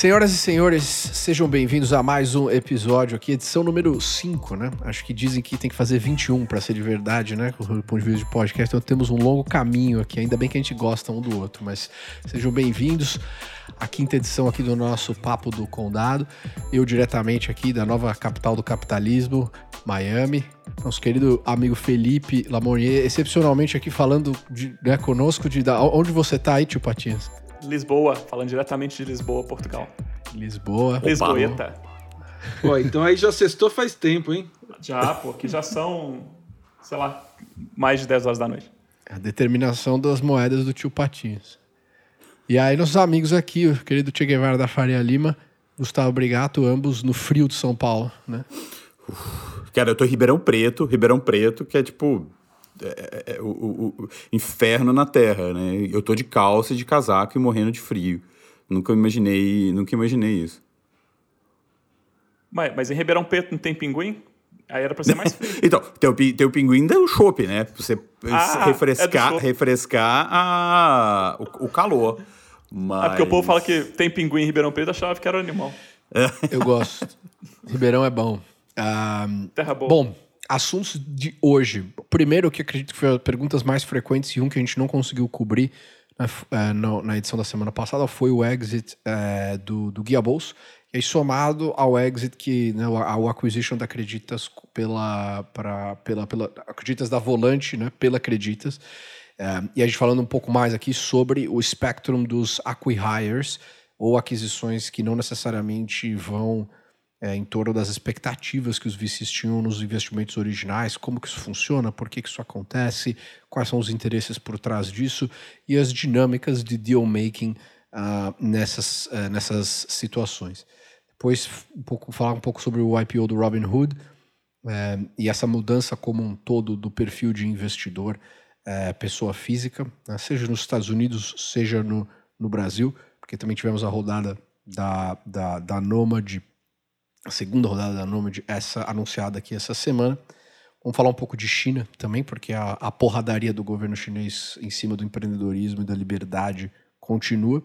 Senhoras e senhores, sejam bem-vindos a mais um episódio aqui, edição número 5, né? Acho que dizem que tem que fazer 21 para ser de verdade, né? Do ponto de vista de podcast, então temos um longo caminho aqui, ainda bem que a gente gosta um do outro, mas sejam bem-vindos à quinta edição aqui do nosso Papo do Condado. Eu diretamente aqui da nova capital do capitalismo, Miami. Nosso querido amigo Felipe Lamonier, excepcionalmente aqui falando de, né, conosco de da, onde você tá aí, tio Patinhas? Lisboa, falando diretamente de Lisboa, Portugal. Lisboa. Lisboeta. Pô, então aí já sextou faz tempo, hein? Já, pô, que já são, sei lá, mais de 10 horas da noite. A determinação das moedas do tio Patinhas. E aí, nossos amigos aqui, o querido Che Guevara da Faria Lima, Gustavo Brigato, ambos no frio de São Paulo, né? Cara, eu tô em Ribeirão Preto, Ribeirão Preto, que é tipo é, é, o, o, o, inferno na terra, né? Eu tô de calça, de casaco e morrendo de frio. Nunca imaginei, nunca imaginei isso. Mas, mas em Ribeirão Preto não tem pinguim? Aí era pra ser mais frio. então, tem o, tem o pinguim do chopp, né? Pra você ah, refrescar, é refrescar a, o, o calor. Mas... É porque o povo fala que tem pinguim em Ribeirão Preto, achava que era animal. Eu gosto. Ribeirão é bom. Um, Terra boa. Bom, assuntos de hoje. Primeiro, que acredito que foi as perguntas mais frequentes e um que a gente não conseguiu cobrir na, é, na edição da semana passada foi o exit é, do, do Guia Bolso. E aí, somado ao exit que, né, ao acquisition da Acreditas pela, pra, pela, pela Acreditas da Volante, né, pela Acreditas. É, e a gente falando um pouco mais aqui sobre o spectrum dos acquihires ou aquisições que não necessariamente vão é, em torno das expectativas que os VCs tinham nos investimentos originais, como que isso funciona, por que, que isso acontece, quais são os interesses por trás disso e as dinâmicas de deal making uh, nessas, uh, nessas situações. Depois um pouco, falar um pouco sobre o IPO do Robinhood uh, e essa mudança como um todo do perfil de investidor pessoa física, né, seja nos Estados Unidos, seja no, no Brasil, porque também tivemos a rodada da, da, da Nomad a segunda rodada da Nomad, essa anunciada aqui essa semana. Vamos falar um pouco de China também, porque a, a porradaria do governo chinês em cima do empreendedorismo e da liberdade continua.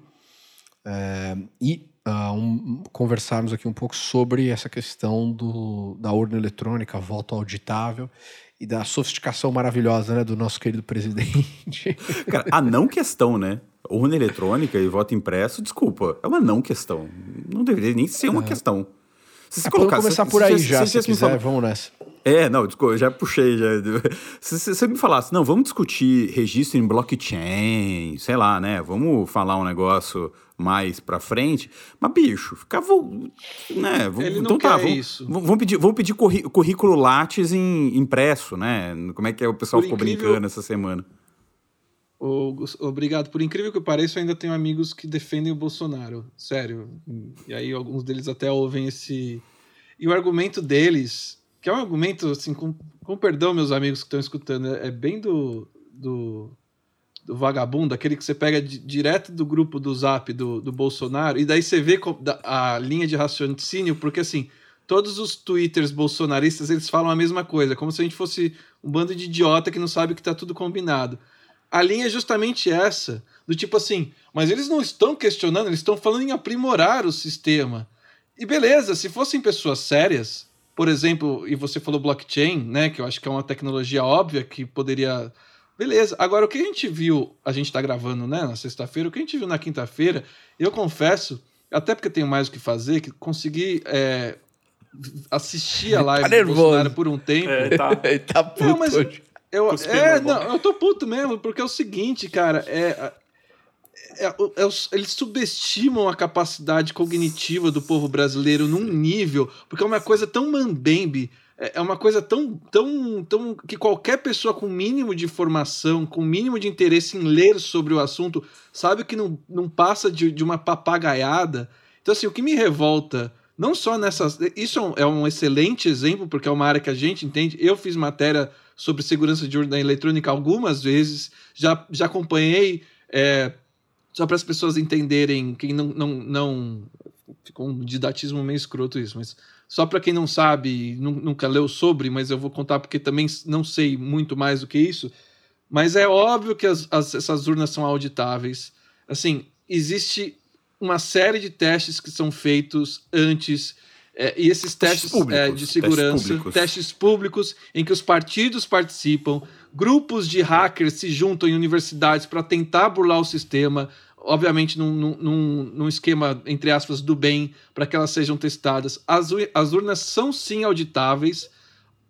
É, e uh, um, conversarmos aqui um pouco sobre essa questão do, da urna eletrônica, voto auditável e da sofisticação maravilhosa né, do nosso querido presidente. Cara, a não questão, né? Urna eletrônica e voto impresso, desculpa, é uma não questão. Não deveria nem ser uma é. questão. Se você colocar, começar por aí já, se, se quiser, vamos nessa. É, não, desculpa, eu já puxei. Já. Se você me falasse, não, vamos discutir registro em blockchain, sei lá, né? Vamos falar um negócio mais pra frente. Mas, bicho, ficava. Né? Ele então não tá, vamos, isso. Vamos pedir, vamos pedir currículo Lattes em, impresso, né? Como é que é, o pessoal por ficou incrível... brincando essa semana? Obrigado. Por incrível que pareça, eu ainda tenho amigos que defendem o Bolsonaro. Sério. E aí alguns deles até ouvem esse. E o argumento deles, que é um argumento, assim, com, com perdão, meus amigos que estão escutando, é, bem do, do, do, vagabundo, aquele que você pega de, direto do grupo do zap do, do Bolsonaro, e daí você vê a linha de raciocínio, porque assim, todos os twitters bolsonaristas eles falam a mesma coisa, como se a gente fosse um bando de idiota que não sabe que está tudo combinado a linha é justamente essa. Do tipo assim, mas eles não estão questionando, eles estão falando em aprimorar o sistema. E beleza, se fossem pessoas sérias, por exemplo, e você falou blockchain, né, que eu acho que é uma tecnologia óbvia que poderia. Beleza. Agora, o que a gente viu, a gente está gravando, né, na sexta-feira, o que a gente viu na quinta-feira, eu confesso, até porque tenho mais o que fazer, que consegui é, assistir a live tá do Bolsonaro por um tempo. É, tá, tá puto não, mas, hoje. Eu, é, não, eu tô puto mesmo, porque é o seguinte, cara, é, é, é, é, eles subestimam a capacidade cognitiva do povo brasileiro num nível, porque é uma coisa tão mambembe, é, é uma coisa tão, tão, tão que qualquer pessoa com mínimo de formação, com mínimo de interesse em ler sobre o assunto, sabe que não, não passa de, de uma papagaiada. Então, assim, o que me revolta não só nessas. Isso é um excelente exemplo, porque é uma área que a gente entende. Eu fiz matéria sobre segurança de urna eletrônica algumas vezes, já, já acompanhei, é, só para as pessoas entenderem, quem não, não, não. Ficou um didatismo meio escroto isso, mas só para quem não sabe, nunca leu sobre, mas eu vou contar porque também não sei muito mais do que isso. Mas é óbvio que as, as, essas urnas são auditáveis. Assim, existe uma série de testes que são feitos antes. É, e esses testes, Testes é, públicos, de testes segurança, públicos. testes públicos, em que os partidos participam, grupos de hackers se juntam em universidades para tentar burlar o sistema, obviamente num, num- num, esquema, entre aspas, do bem, para que elas sejam testadas. As, as urnas são sim auditáveis.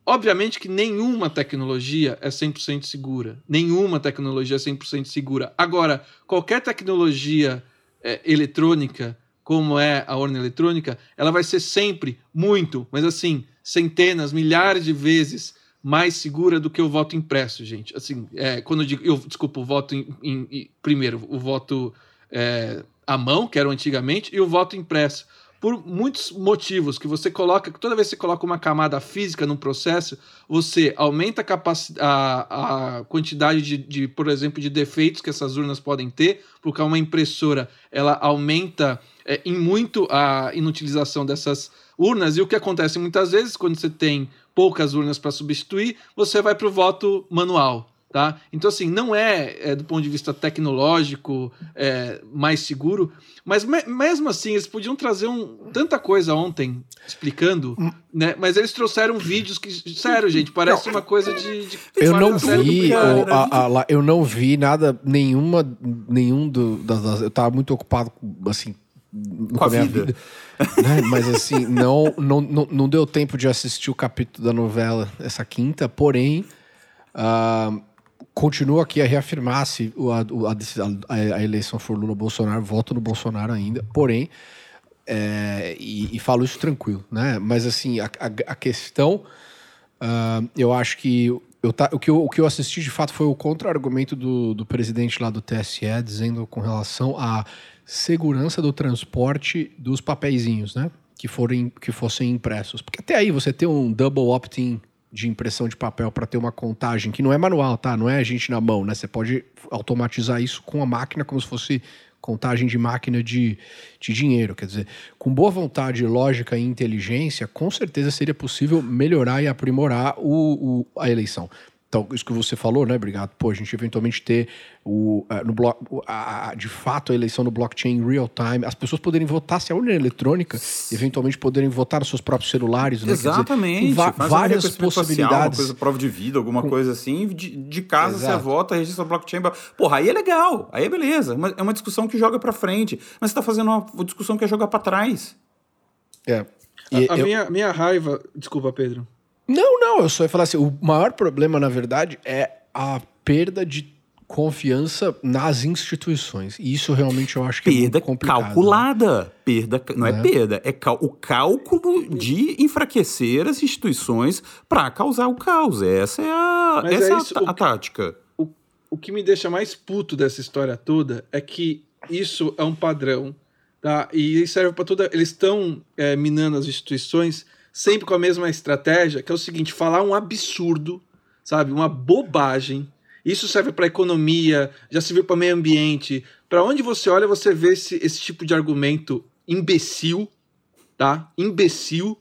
Obviamente que nenhuma tecnologia é 100% segura. Nenhuma tecnologia é 100% segura. Agora, qualquer tecnologia é, eletrônica, como é a urna eletrônica, ela vai ser sempre muito, mas assim, centenas, milhares de vezes mais segura do que o voto impresso, gente. Assim, é, quando eu digo, eu, desculpa, o voto em, em- em- primeiro, o voto é, à mão, que era antigamente, e o voto impresso. Por muitos motivos que você coloca, toda vez que você coloca uma camada física num processo, você aumenta a, a, a quantidade de, de, por exemplo, de defeitos que essas urnas podem ter, porque uma impressora ela aumenta é, em muito a inutilização dessas urnas. E o que acontece muitas vezes, quando você tem poucas urnas para substituir, você vai para o voto manual. Tá? Então, assim, não é, é, do ponto de vista tecnológico é, mais seguro, mas me- mesmo assim, eles podiam trazer um, tanta coisa ontem explicando, né? Mas eles trouxeram vídeos que, sério, gente, parece uma coisa de. de Eu não vi, o- né? a- a- lá- eu não vi nada, nenhuma, nenhum do, das, das- eu tava muito ocupado com, assim, Com a minha vida. né? Mas assim, não, não, não, não deu tempo de assistir o capítulo da novela essa quinta, porém, ah, continua aqui a reafirmar se a, a a- a eleição for Lula Bolsonaro, voto no Bolsonaro ainda, porém, é, e, e falo isso tranquilo, né? Mas assim, a, a- questão, ah, eu acho que eu ta- o, que eu, o que eu assisti de fato foi o contra-argumento do, do presidente lá do TSE, dizendo com relação à segurança do transporte dos papeizinhos, né? Que, forem, que fossem impressos. Porque até aí você ter um double opt-in de impressão de papel para ter uma contagem que não é manual, tá? Não é a gente na mão, né? Você pode automatizar isso com a máquina como se fosse contagem de máquina de, de dinheiro. Quer dizer, com boa vontade, lógica e inteligência, com certeza seria possível melhorar e aprimorar o, o- a eleição. Então, isso que você falou, né, obrigado. Pô, a gente eventualmente ter o, eh, no a- a- de fato a eleição no blockchain em real time, as pessoas poderem votar se a urna é eletrônica, eventualmente poderem votar nos seus próprios celulares. Né? Dizer, Exatamente. um várias possibilidades. uma coisa, prova de vida, alguma coisa assim. De, de casa você Exato. vota, registra o blockchain. Porra, aí é legal. Aí é beleza. Mas É uma discussão que joga pra frente. Mas você tá fazendo uma discussão que é jogar pra trás. É. E A, a eu- minha, minha raiva. Desculpa, Pedro. Não, não, eu só ia falar assim, o maior problema, na verdade, é a perda de confiança nas instituições. E isso realmente eu acho que é Perda muito complicado. né? calculada. Perda, não é, É. perda, é cal- o cálculo de enfraquecer as instituições pra causar o caos. Essa é a, Mas essa é é a isso, o- a tática. o, o que me deixa mais puto dessa história toda é que isso é um padrão, tá? E serve para toda. Eles estão é, minando as instituições sempre com a mesma estratégia, que é o seguinte: falar um absurdo, sabe? Uma bobagem. Isso serve para economia, já serviu para meio ambiente. Para onde você olha, você vê esse, esse tipo de argumento imbecil, tá? Imbecil.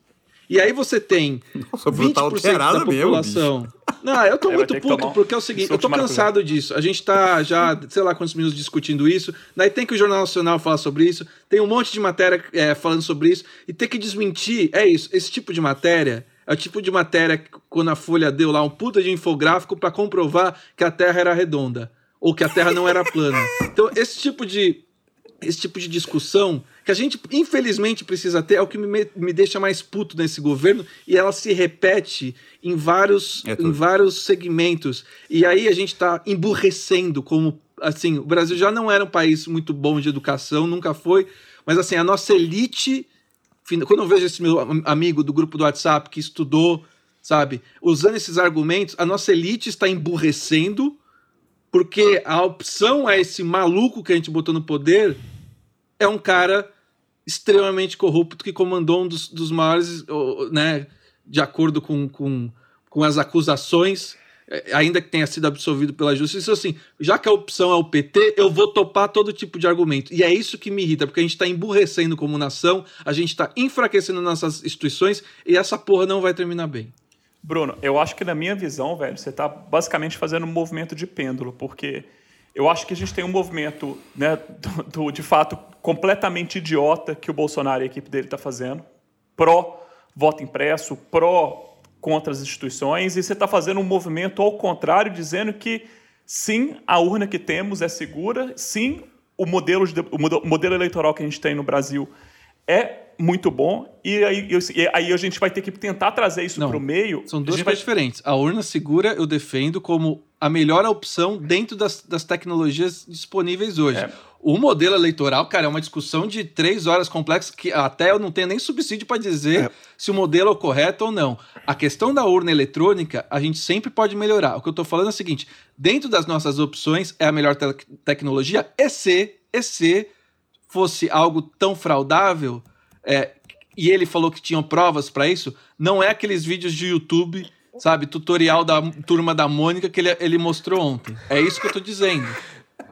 E aí você tem Nossa, o Bruno tá 20% alterado da mesmo, população. Não, eu tô Aí muito puto, porque é o seguinte, eu tô maracujá. cansado disso. A gente tá já, sei lá quantos minutos discutindo isso. Daí tem que o Jornal Nacional falar sobre isso. Tem um monte de matéria é, falando sobre isso. E ter que desmentir, é isso. Esse tipo de matéria é o tipo de matéria que, quando a Folha deu lá um puta de infográfico para comprovar que a Terra era redonda. Ou que a Terra não era plana. Então, esse tipo de esse tipo de discussão que a gente, infelizmente, precisa ter, é o que me, me deixa mais puto nesse governo, e ela se repete em vários, É em vários segmentos. E aí a gente está emburrecendo como. Assim, o Brasil já não era um país muito bom de educação, nunca foi, mas assim, a nossa elite. Quando eu vejo esse meu am- amigo do grupo do WhatsApp que estudou, sabe, usando esses argumentos, a nossa elite está emburrecendo porque a opção a esse maluco que a gente botou no poder é um cara extremamente corrupto que comandou um dos, dos maiores, né, de acordo com, com, com as acusações, eh, ainda que tenha sido absolvido pela justiça, assim, já que a opção é o PT, eu vou topar todo tipo de argumento. E é isso que me irrita, porque a gente está emburrecendo como nação, a gente está enfraquecendo nossas instituições e essa porra não vai terminar bem. Bruno, eu acho que na minha visão, velho, você tá basicamente fazendo um movimento de pêndulo, porque Eu acho que a gente tem um movimento, né, do, do, de fato, completamente idiota que o Bolsonaro e a equipe dele está fazendo, pró voto impresso, pró contra as instituições, e você está fazendo um movimento ao contrário, dizendo que sim, a urna que temos é segura, sim, o modelo, de, o modelo eleitoral que a gente tem no Brasil é muito bom, e aí, e aí a gente vai ter que tentar trazer isso para o meio. São duas coisas vai... diferentes. A urna segura eu defendo como a melhor opção dentro das, das tecnologias disponíveis hoje. É. O modelo eleitoral, cara, é uma discussão de três horas complexa que até eu não tenho nem subsídio para dizer é. se o modelo é o correto ou não. A questão da urna eletrônica, a gente sempre pode melhorar. O que eu estou falando é o seguinte: dentro das nossas opções, é a melhor te tecnologia, e se, e se fosse algo tão fraudável, é, e ele falou que tinham provas para isso, não é aqueles vídeos de YouTube, sabe, tutorial da turma da Mônica que ele, ele mostrou ontem. É isso que eu estou dizendo.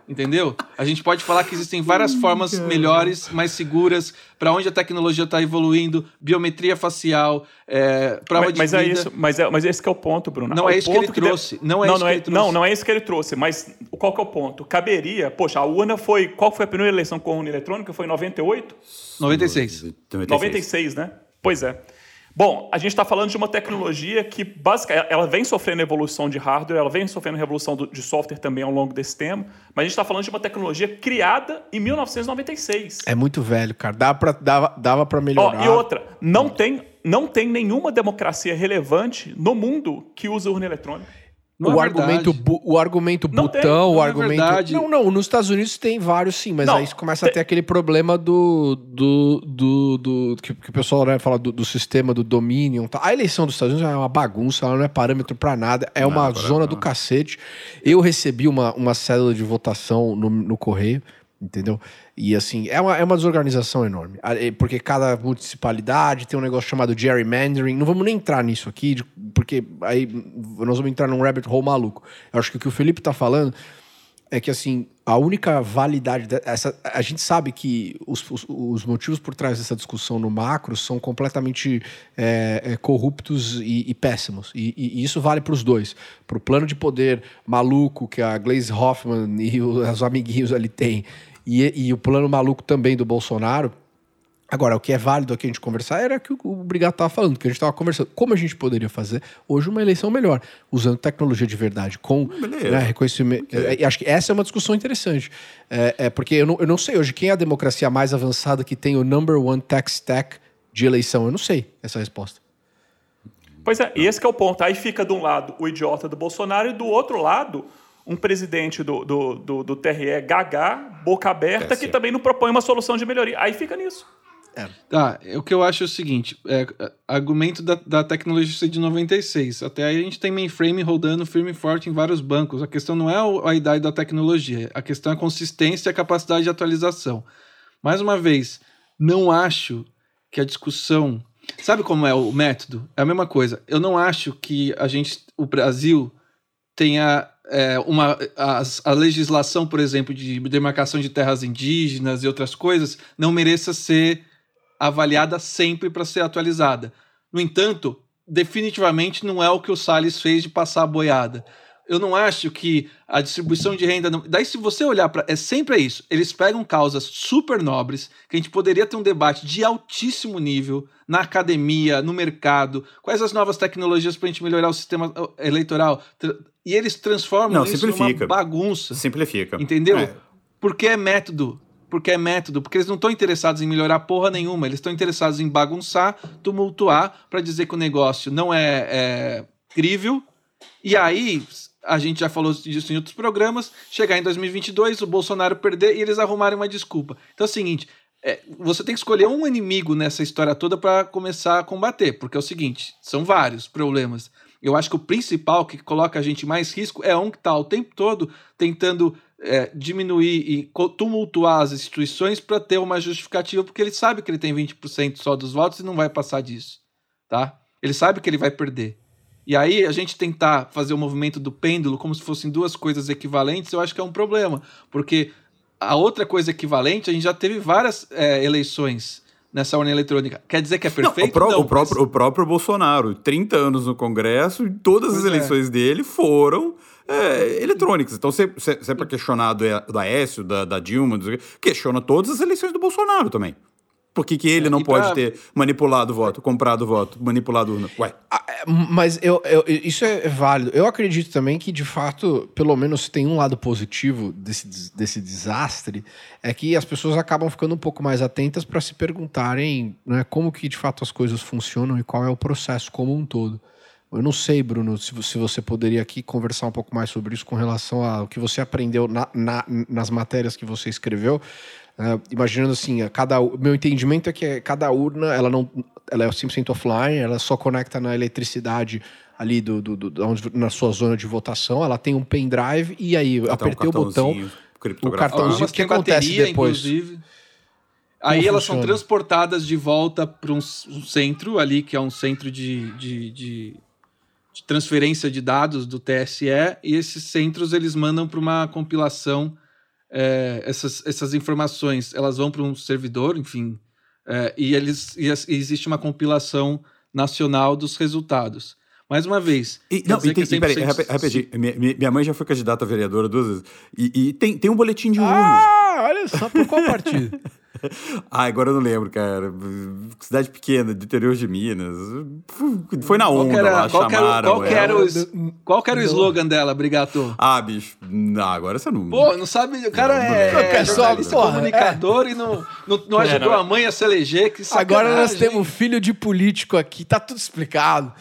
Entendeu? A gente pode falar que existem várias formas melhores, mais seguras, para onde a tecnologia está evoluindo, biometria facial, é, prova mas, de mas é vida. É isso, mas, é, mas esse é o ponto, Bruno. Não é isso que ele que trouxe. Não, é não, não, é, não, não é isso que ele trouxe. Mas qual que é o ponto? Caberia, poxa, a urna foi. Qual foi a primeira eleição com urna eletrônica? Foi em 98? 96. 96, 96 né? Pois é. Bom, a gente está falando de uma tecnologia que basicamente ela vem sofrendo evolução de hardware, ela vem sofrendo revolução de software também ao longo desse tempo, mas a gente está falando de uma tecnologia criada em 1996. É muito velho, cara. Dava para dava, dava para melhorar. E outra, não tem, não tem nenhuma democracia relevante no mundo que usa urna eletrônica. Não o, é argumento, o argumento não botão, tem, não o é argumento. É não, não, nos Estados Unidos tem vários sim, mas aí começa tem... a ter aquele problema do. do, do, do que, que, o pessoal né, fala do, do, sistema do Dominion. Tá. A eleição dos Estados Unidos é uma bagunça, ela não é parâmetro para nada, é uma zona do cacete. Eu recebi uma, uma cédula de votação no, no correio entendeu? E assim, é uma, é uma desorganização enorme, porque cada municipalidade tem um negócio chamado gerrymandering, não vamos nem entrar nisso aqui, porque aí nós vamos entrar num rabbit hole maluco. Eu acho que o que o Felipe está falando é que assim, a única validade dessa. A gente sabe que os, os, os, motivos por trás dessa discussão no macro são completamente é, é, corruptos e, e péssimos. E, e, isso vale para os dois. Para o plano de poder maluco que a Glaze Hoffman e os amiguinhos ali têm, e, e o plano maluco também do Bolsonaro. Agora, o que é válido aqui a gente conversar era que o Brigato estava falando, que a gente estava conversando. Como a gente poderia fazer hoje uma eleição melhor, usando tecnologia de verdade, com né, reconhecimento. Okay. É, acho que essa é uma discussão interessante. É, é porque eu não, eu não sei hoje quem é a democracia mais avançada que tem o number one tech stack de eleição. Eu não sei essa resposta. Pois é, e esse é o ponto. Aí fica de um lado o idiota do Bolsonaro e do outro lado um presidente do, do, do, do TRE gaga, boca aberta, é, que também não propõe uma solução de melhoria. Aí fica nisso. É. Tá, o que eu acho é o seguinte: é, argumento da, da tecnologia de 96. Até aí a gente tem mainframe rodando firme e forte em vários bancos. A questão não é a idade da tecnologia, a questão é a consistência e a capacidade de atualização. Mais uma vez, não acho que a discussão. Sabe como é o método? É a mesma coisa. Eu não acho que a gente, o Brasil, tenha é, uma, a, a, legislação, por exemplo, de demarcação de terras indígenas e outras coisas, não mereça ser avaliada sempre para ser atualizada. No entanto, definitivamente não é o que o Salles fez de passar a boiada. Eu não acho que a distribuição de renda. Não... Daí, se você olhar para. É sempre isso. Eles pegam causas super nobres, que a gente poderia ter um debate de altíssimo nível na academia, no mercado, quais as novas tecnologias para a gente melhorar o sistema eleitoral e eles transformam Não, isso numa bagunça. Simplifica. Entendeu? É. Porque é método. Porque é método. Porque eles não estão interessados em melhorar porra nenhuma. Eles estão interessados em bagunçar, tumultuar, para dizer que o negócio não é, é crível. E aí, a gente já falou disso em outros programas, chegar em 2022, o Bolsonaro perder e eles arrumarem uma desculpa. Então é o seguinte, é, você tem que escolher um inimigo nessa história toda para começar a combater, porque é o seguinte, são vários problemas. Eu acho que o principal que coloca a gente mais risco é um que está o tempo todo tentando é, diminuir e tumultuar as instituições para ter uma justificativa, porque ele sabe que ele tem 20% só dos votos e não vai passar disso. Tá? Ele sabe que ele vai perder. E aí a gente tentar fazer o movimento do pêndulo como se fossem duas coisas equivalentes, eu acho que é um problema, porque a outra coisa equivalente, a gente já teve várias é, eleições nessa urna eletrônica. Quer dizer que é perfeito? Não, o, não, o, próprio, mas... o próprio Bolsonaro, 30 anos no Congresso, todas pois as é. eleições é. dele foram é, eletrônicas. Então, se, se, se é para questionar do, do Aécio, da, da Dilma, questiona todas as eleições do Bolsonaro também. Por que, que ele é, não pode pra... ter manipulado o voto, comprado o voto, manipulado urna? Ué. Ah, é, mas eu, eu, isso é válido. Eu acredito também que, de fato, pelo menos tem um lado positivo desse, desse desastre, é que as pessoas acabam ficando um pouco mais atentas para se perguntarem né, como que, de fato, as coisas funcionam e qual é o processo como um todo. Eu não sei, Bruno, se, se você poderia aqui conversar um pouco mais sobre isso com relação ao que você aprendeu na, na, nas matérias que você escreveu, Uh, imaginando assim, a cada, meu entendimento é que cada urna ela não ela é 100% offline, ela só conecta na eletricidade ali do, do, do, onde, na sua zona de votação, ela tem um pendrive e aí eu apertei um o botão, o cartãozinho, o que acontece bateria, depois? Inclusive. Aí Como elas funciona? são transportadas de volta para um, um, centro ali, que é um centro de, de, de, de transferência de dados do TSE, e esses centros eles mandam para uma compilação é, essas, essas informações elas vão para um servidor, enfim, é, e, eles, e, existe uma compilação nacional dos resultados. Mais uma vez. E, não, e tem, e, peraí, rapidinho. Minha, minha mãe já foi candidata a vereadora duas vezes. E, e tem, tem um boletim de urna. Ah, olha só, por qual partido? ah, agora eu não lembro, cara. Cidade pequena, do interior de Minas. Foi na onda era, lá, qual chamaram. Qual, era o, qual era o slogan dela, Brigato? Ah, bicho. Não, agora você não. Pô, não sabe. O cara não, é, é, é só comunicador é. e não, não, não ajudou a mãe a se eleger. Que agora nós temos filho de político aqui, tá tudo explicado.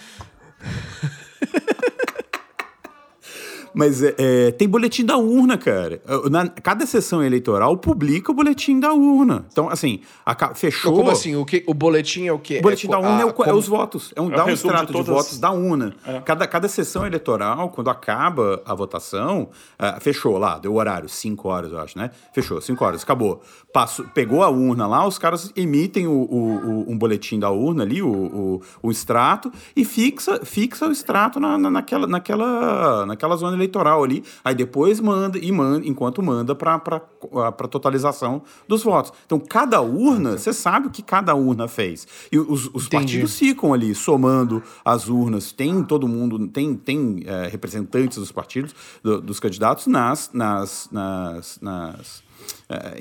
Mas é, é, tem boletim da urna, cara. Na, cada sessão eleitoral publica o boletim da urna. Então, assim, a, fechou. Como assim? O, que, o boletim é o quê? O boletim é, da urna a, é, o, como... é, os votos. É um, é dá um extrato de, todas... de, votos da urna. É. Cada, cada sessão eleitoral, quando acaba a votação, uh, fechou lá, deu o horário, 5 horas, eu acho, né? Fechou, 5 horas, acabou. Passou, pegou a urna lá, os caras emitem o, o, um boletim da urna ali, o, o, extrato, e fixa, fixa o extrato na, na, naquela, naquela, naquela zona eleitoral ali, aí depois manda e manda, enquanto manda para totalização dos votos. Então, cada urna, você sabe o que cada urna fez. E os, os partidos ficam ali somando as urnas, tem todo mundo, tem, tem é, representantes dos partidos, do, dos candidatos nas, nas, nas, nas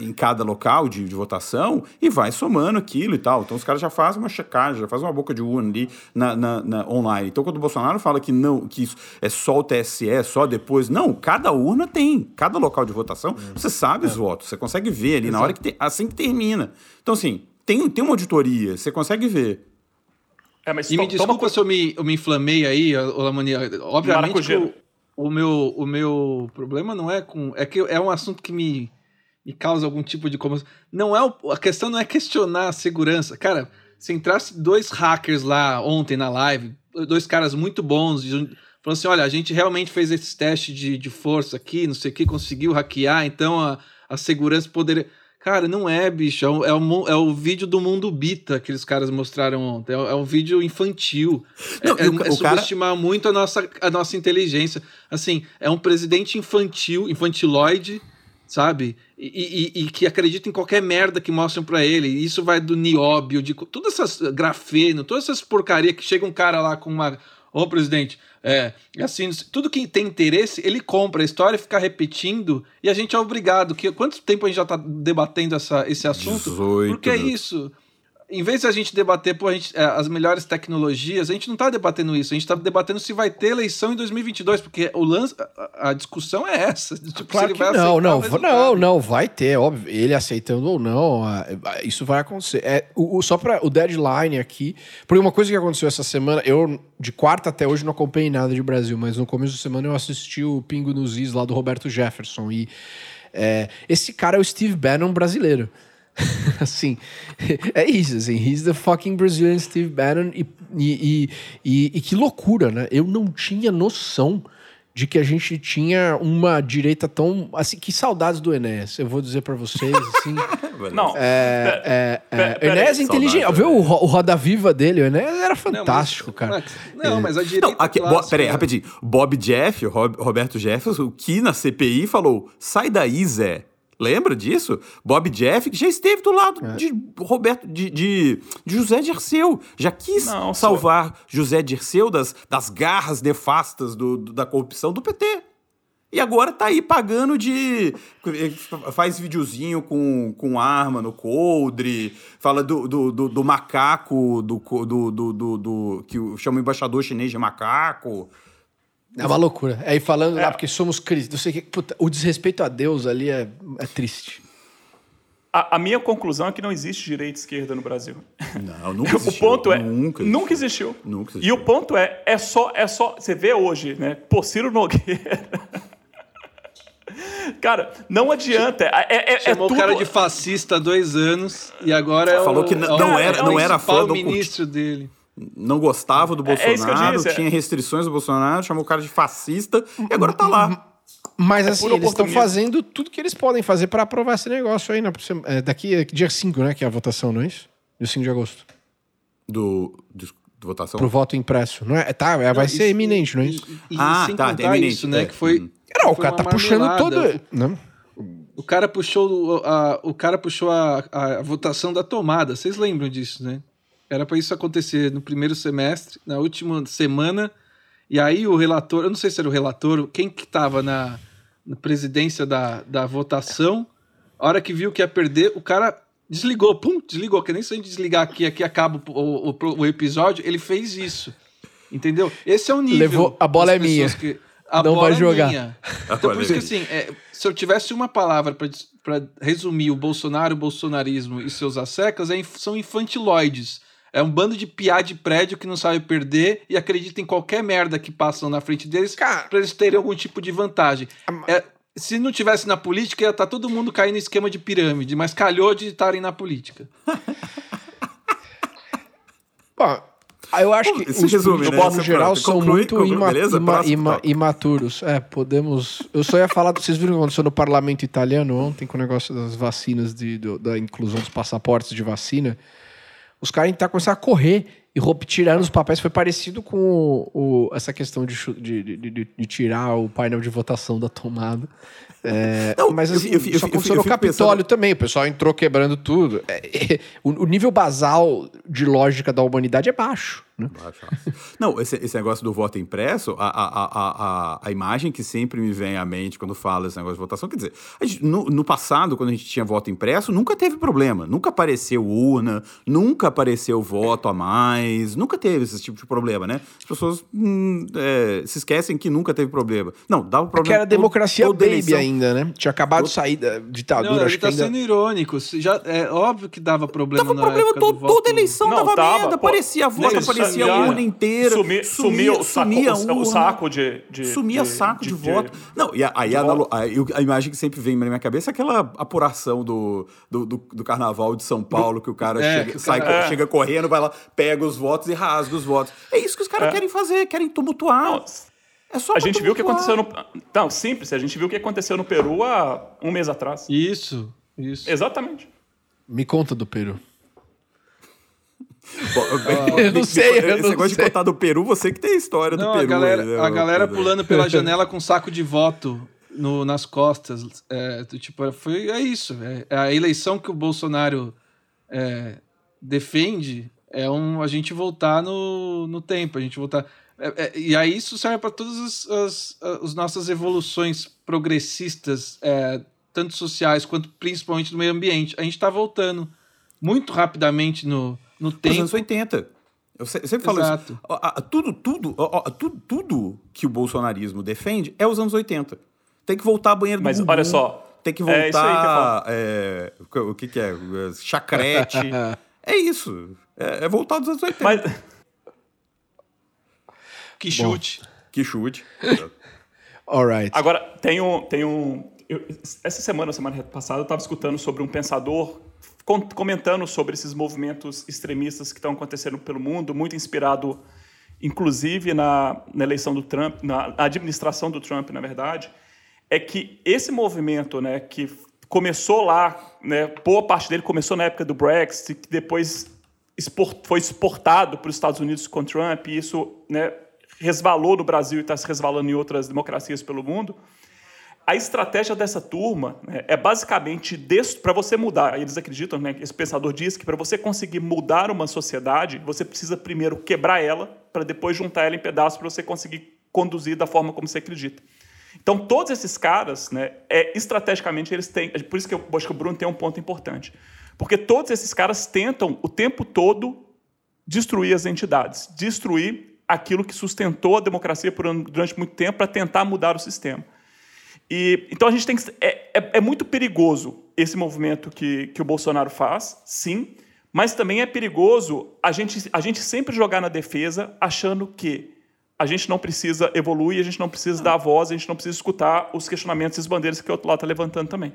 em cada local de, de, votação e vai somando aquilo e tal. Então os caras já fazem uma checagem, já fazem uma boca de urna ali na, na, na, online. Então quando o Bolsonaro fala que não, que isso é só o TSE, é só depois, não, cada urna tem, cada local de votação, é. você sabe os é. votos, você consegue ver ali Exato. na hora que te, assim que termina. Então assim, tem, tem uma auditoria, você consegue ver. É, mas e me desculpa se eu me, eu me inflamei aí, Lamania. Obviamente o, o, meu, o meu problema não é com. É que é um assunto que me e causa algum tipo de como não é o, a questão não é questionar a segurança cara se entrasse dois hackers lá ontem na live dois caras muito bons falando assim olha a gente realmente fez esse teste de, de força aqui não sei o que conseguiu hackear então a, a segurança poderia Cara, não é, bicho. É o, é o, é o vídeo do mundo Bita que os caras mostraram ontem. É, é um vídeo infantil. Não, é, o, é, é subestimar cara... muito a nossa, a nossa inteligência. Assim, é um presidente infantil, infantiloide, sabe? E, e, e, que acredita em qualquer merda que mostram para ele. Isso vai do nióbio, de todas essas grafeno, todas essas porcaria que chega um cara lá com uma. Ô, presidente, é, assim, tudo que tem interesse, ele compra a história, fica repetindo, e a gente é obrigado. Que, quanto tempo a gente já tá debatendo essa, esse assunto? 18, Porque é isso em vez de a gente debater pô, gente, é, as melhores tecnologias, a gente não está debatendo isso. A gente está debatando se vai ter eleição em 2022, porque o lance, a, a discussão é essa. Tipo, claro que não, não, não, não, vai ter, óbvio. Ele aceitando ou não, isso vai acontecer. É, o, o só para o deadline aqui, porque uma coisa que aconteceu essa semana, eu de quarta até hoje não acompanhei nada de Brasil, mas no começo da semana eu assisti o Pingo nos Is lá do Roberto Jefferson e é, esse cara é o Steve Bannon brasileiro. assim, é isso, assim, he's the fucking Brazilian Steve Bannon e, e, e, e, que loucura, né? Eu não tinha noção de que a gente tinha uma direita tão, assim, que saudades do Enéas, eu vou dizer para vocês, assim. não, é, é, é, Enéas é inteligente, viu o, o Roda Viva dele, o Enéas era fantástico, não, mas, cara. Não, mas a direita não, aqui, bo, Peraí, rapidinho, Bob Jeff, Roberto Jefferson, que na CPI falou, sai daí, Zé, Lembra disso? Bob Jeff, que já esteve do lado é. de Roberto, de, de, de, José Dirceu. Já quis Não, salvar José Dirceu das, das garras nefastas do, do, da corrupção do PT. E agora tá aí pagando de. Faz videozinho com, com arma no coldre, fala do, do, do, do macaco, do, do, do, do, do, que chama o embaixador chinês de macaco. É uma loucura. Aí falando é. lá, porque somos cristãos. Não sei que. Puta, o desrespeito a Deus ali é, é triste. A, a, minha conclusão é que não existe direita e esquerda no Brasil. Não, nunca existiu. o ponto é nunca existiu. Nunca existiu. Nunca existiu. E o ponto é é só é só você vê hoje, né? Por Ciro Nogueira. Cara, não adianta. É, é, é Chamou tudo... o cara de fascista há dois anos e agora é Falou o, que não, não era, é não era fã do ministro dele. Não gostava do Bolsonaro, disse, tinha restrições do Bolsonaro, chamou o cara de fascista e agora tá lá. Mas assim, eles estão fazendo tudo que eles podem fazer para aprovar esse negócio aí, né? Daqui dia 5, né? Que é a votação, não é isso? Dia 5 de agosto. Do, do, do votação? Pro voto impresso. Não é? Tá, vai isso, ser eminente, não é isso? E, e, ah, tá, é eminente. Isso, né? É. Que foi. Uhum. Não, o cara tá puxando todo. Não. O cara puxou a, o cara puxou a, a votação da tomada. Vocês lembram disso, né? Era para isso acontecer no primeiro semestre, na última semana. E aí o relator, eu não sei se era o relator, quem que estava na, na presidência da, da votação, a hora que viu que ia perder, o cara desligou, pum, desligou, que nem se a gente desligar aqui, aqui acaba o, o, o episódio, ele fez isso. Entendeu? Esse é o nível. Levou, a bola é minha. Que, a não vai é jogar. Minha. Então, por isso que assim, é, se eu tivesse uma palavra para resumir o Bolsonaro, o bolsonarismo e seus assecas, é, são infantiloides. É um bando de piá de prédio que não sabe perder e acredita em qualquer merda que passam na frente deles para eles terem algum tipo de vantagem. É, se não tivesse na política, ia estar tá todo mundo caindo em esquema de pirâmide, mas calhou de estarem na política. Bom, eu acho que os resume, né? modo geral, são conclui, muito conclui, ima beleza, ima ima imaturos. É, podemos. Eu só ia falar. Vocês viram o que aconteceu no parlamento italiano ontem com o negócio das vacinas, de, do, da inclusão dos passaportes de vacina? Os caras tá começando a correr e tirando os papéis. Foi parecido com o, o, essa questão de, de, de, de, tirar o painel de votação da tomada. É, não, mas assim, eu, eu, isso aconteceu no Capitólio pensando... também, o pessoal entrou quebrando tudo. É, é, o, o, nível basal de lógica da humanidade é baixo. Né? Não, esse, esse, negócio do voto impresso, a, a, a, a, imagem que sempre me vem à mente quando fala esse negócio de votação, quer dizer, gente, no, no, passado, quando a gente tinha voto impresso, nunca teve problema. Nunca apareceu urna, nunca apareceu voto a mais, nunca teve esse tipo de problema, né? As pessoas hum, é, se esquecem que nunca teve problema. Não, dava problema. Porque era democracia todo, baby eleição. ainda, né? Tinha acabado de sair da ditadura. Não, acho ele tá ainda... sendo irônico. Já, é óbvio que dava problema dava problema, todo, toda eleição não, dava, tava merda, pô, aparecia voto, aparecia sumia a urna inteira. Sumia, sumia, o, sumia saco, o, saco de, de Sumia de, saco de, de, voto. Não, e aí a, a, a, imagem que sempre vem na minha cabeça é aquela apuração do, do, do, do carnaval de São Paulo, que o cara, é, chega, sai, é. chega correndo, vai lá, pega os votos e rasga os votos. É isso que os caras é. querem fazer, querem tumultuar. Não, é só a gente viu o que aconteceu no. Não, simples, a gente viu o que aconteceu no Peru há um mês atrás. Isso, isso. Exatamente. Me conta do Peru. Eu não sei, eu Esse negócio de contar do Peru, você que tem a história não, do Peru. A galera, né? a galera pulando pela janela com saco de voto no, nas costas. É, tipo, foi, é isso. É, é, a eleição que o Bolsonaro é, defende é um, a gente voltar no, no tempo, a gente voltar. É, é, e aí isso serve para todas as, as, as, nossas evoluções progressistas, é, tanto sociais quanto principalmente no meio ambiente. A gente está voltando muito rapidamente no, no tempo. Nos anos 80. Eu sempre falo Exato. isso. Tudo, tudo, tudo, tudo que o bolsonarismo defende é os anos 80. Tem que voltar a banheiro do Mas olha só. Tem que voltar. É que é, o que, que é? Chacrete. é isso. É, é voltar dos anos 80. Mas... Que chute. Bom, que chute. Alright. Agora, tem um. Tem um eu, essa semana, semana passada, eu estava escutando sobre um pensador comentando sobre esses movimentos extremistas que estão acontecendo pelo mundo, muito inspirado, inclusive, na, na eleição do Trump, na administração do Trump, na verdade, é que esse movimento, né, que começou lá, né, boa parte dele começou na época do Brexit, que depois export, foi exportado para os Estados Unidos com Trump, e isso né, resvalou no Brasil e está se resvalando em outras democracias pelo mundo. A estratégia dessa turma né, é basicamente para você mudar. Eles acreditam, né, esse pensador diz que para você conseguir mudar uma sociedade, você precisa primeiro quebrar ela, para depois juntar ela em pedaços para você conseguir conduzir da forma como você acredita. Então, todos esses caras, né, é, estrategicamente, eles têm. Por isso que eu acho que o Bruno tem um ponto importante. Porque todos esses caras tentam o tempo todo destruir as entidades, destruir aquilo que sustentou a democracia por, durante muito tempo para tentar mudar o sistema. E, então a gente tem que. É, é, é, muito perigoso esse movimento que, que o Bolsonaro faz, sim, mas também é perigoso a gente, a gente sempre jogar na defesa achando que a gente não precisa evoluir, a gente não precisa dar voz, a gente não precisa escutar os questionamentos e as bandeiras que o outro lado está levantando também.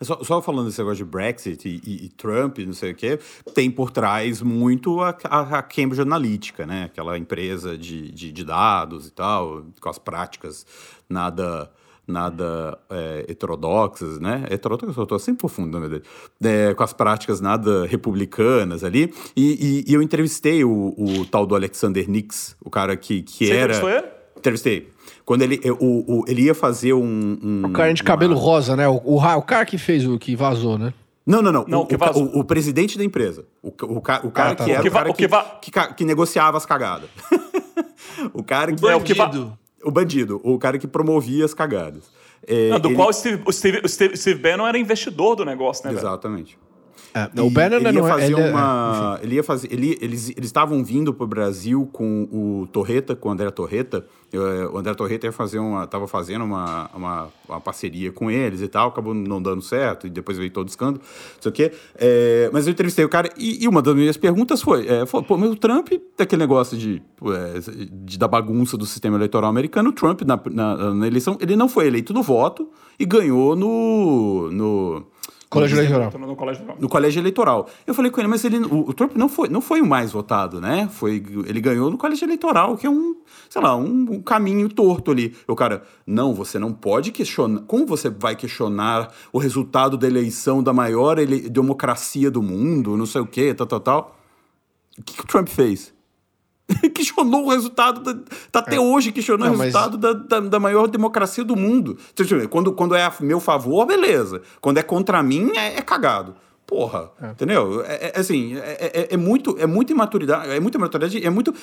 É só, só, falando desse negócio de Brexit e, e, e, Trump, não sei o quê, tem por trás muito a, a, Cambridge Analytica, né? Aquela empresa de, de, de, dados e tal, com as práticas nada nada é, heterodoxas, né? Heterodoxas, eu tô sempre profundo, na verdade. É, com as práticas nada republicanas ali. E, e, e eu entrevistei o, o, tal do Alexander Nix, o cara que, que Você era... Ele? Entrevistei. Quando ele, o, o, ele ia fazer um, um O cara de cabelo uma... rosa, né? O, o, o cara que fez o que vazou, né? Não, não, não. não o, o, o, presidente da empresa. O, o, o cara ah, tá que era o, cara que, que, que, que, negociava as cagadas. o cara que... É, o bandido. O bandido. O cara que promovia as cagadas. É, não, do ele... qual o Steve, o, Steve, o Steve, Steve Bannon era investidor do negócio, né? Exatamente. Velho? É, o ele ia não é- fazer ele, é- uma, ele ia fazer, ele, eles estavam vindo para o Brasil com o Torreta, com o André Torreta. O André Torreta ia fazer uma, tava fazendo uma, uma, uma, parceria com eles e tal, acabou não dando certo e depois veio todo o escândalo, não sei o quê. É, mas eu entrevistei o cara e, e, uma das minhas perguntas foi, é, foi pô, mas o Trump, daquele negócio de, é, de da bagunça do sistema eleitoral americano, o Trump na, na, na eleição, ele não foi eleito no voto e ganhou no, no Colégio eleitoral. No colégio eleitoral. No colégio eleitoral. Eu falei com ele, mas ele, o, o, Trump não foi, não foi o mais votado, né? Foi, ele ganhou no colégio eleitoral, que é um, sei lá, um, um caminho torto ali. O cara, não, você não pode questionar. Como você vai questionar o resultado da eleição da maior ele, democracia do mundo, não sei o quê, tal, tal, tal? O que, que o Trump fez? questionou o resultado, da, tá até é. hoje questionando não, o resultado mas... da, da, da, maior democracia do mundo. Quando, quando é a meu favor, beleza. Quando é contra mim, é, é cagado. Porra, é. entendeu? É, é assim, é, é, é, muito, é muita imaturidade, é muita imaturidade, é muito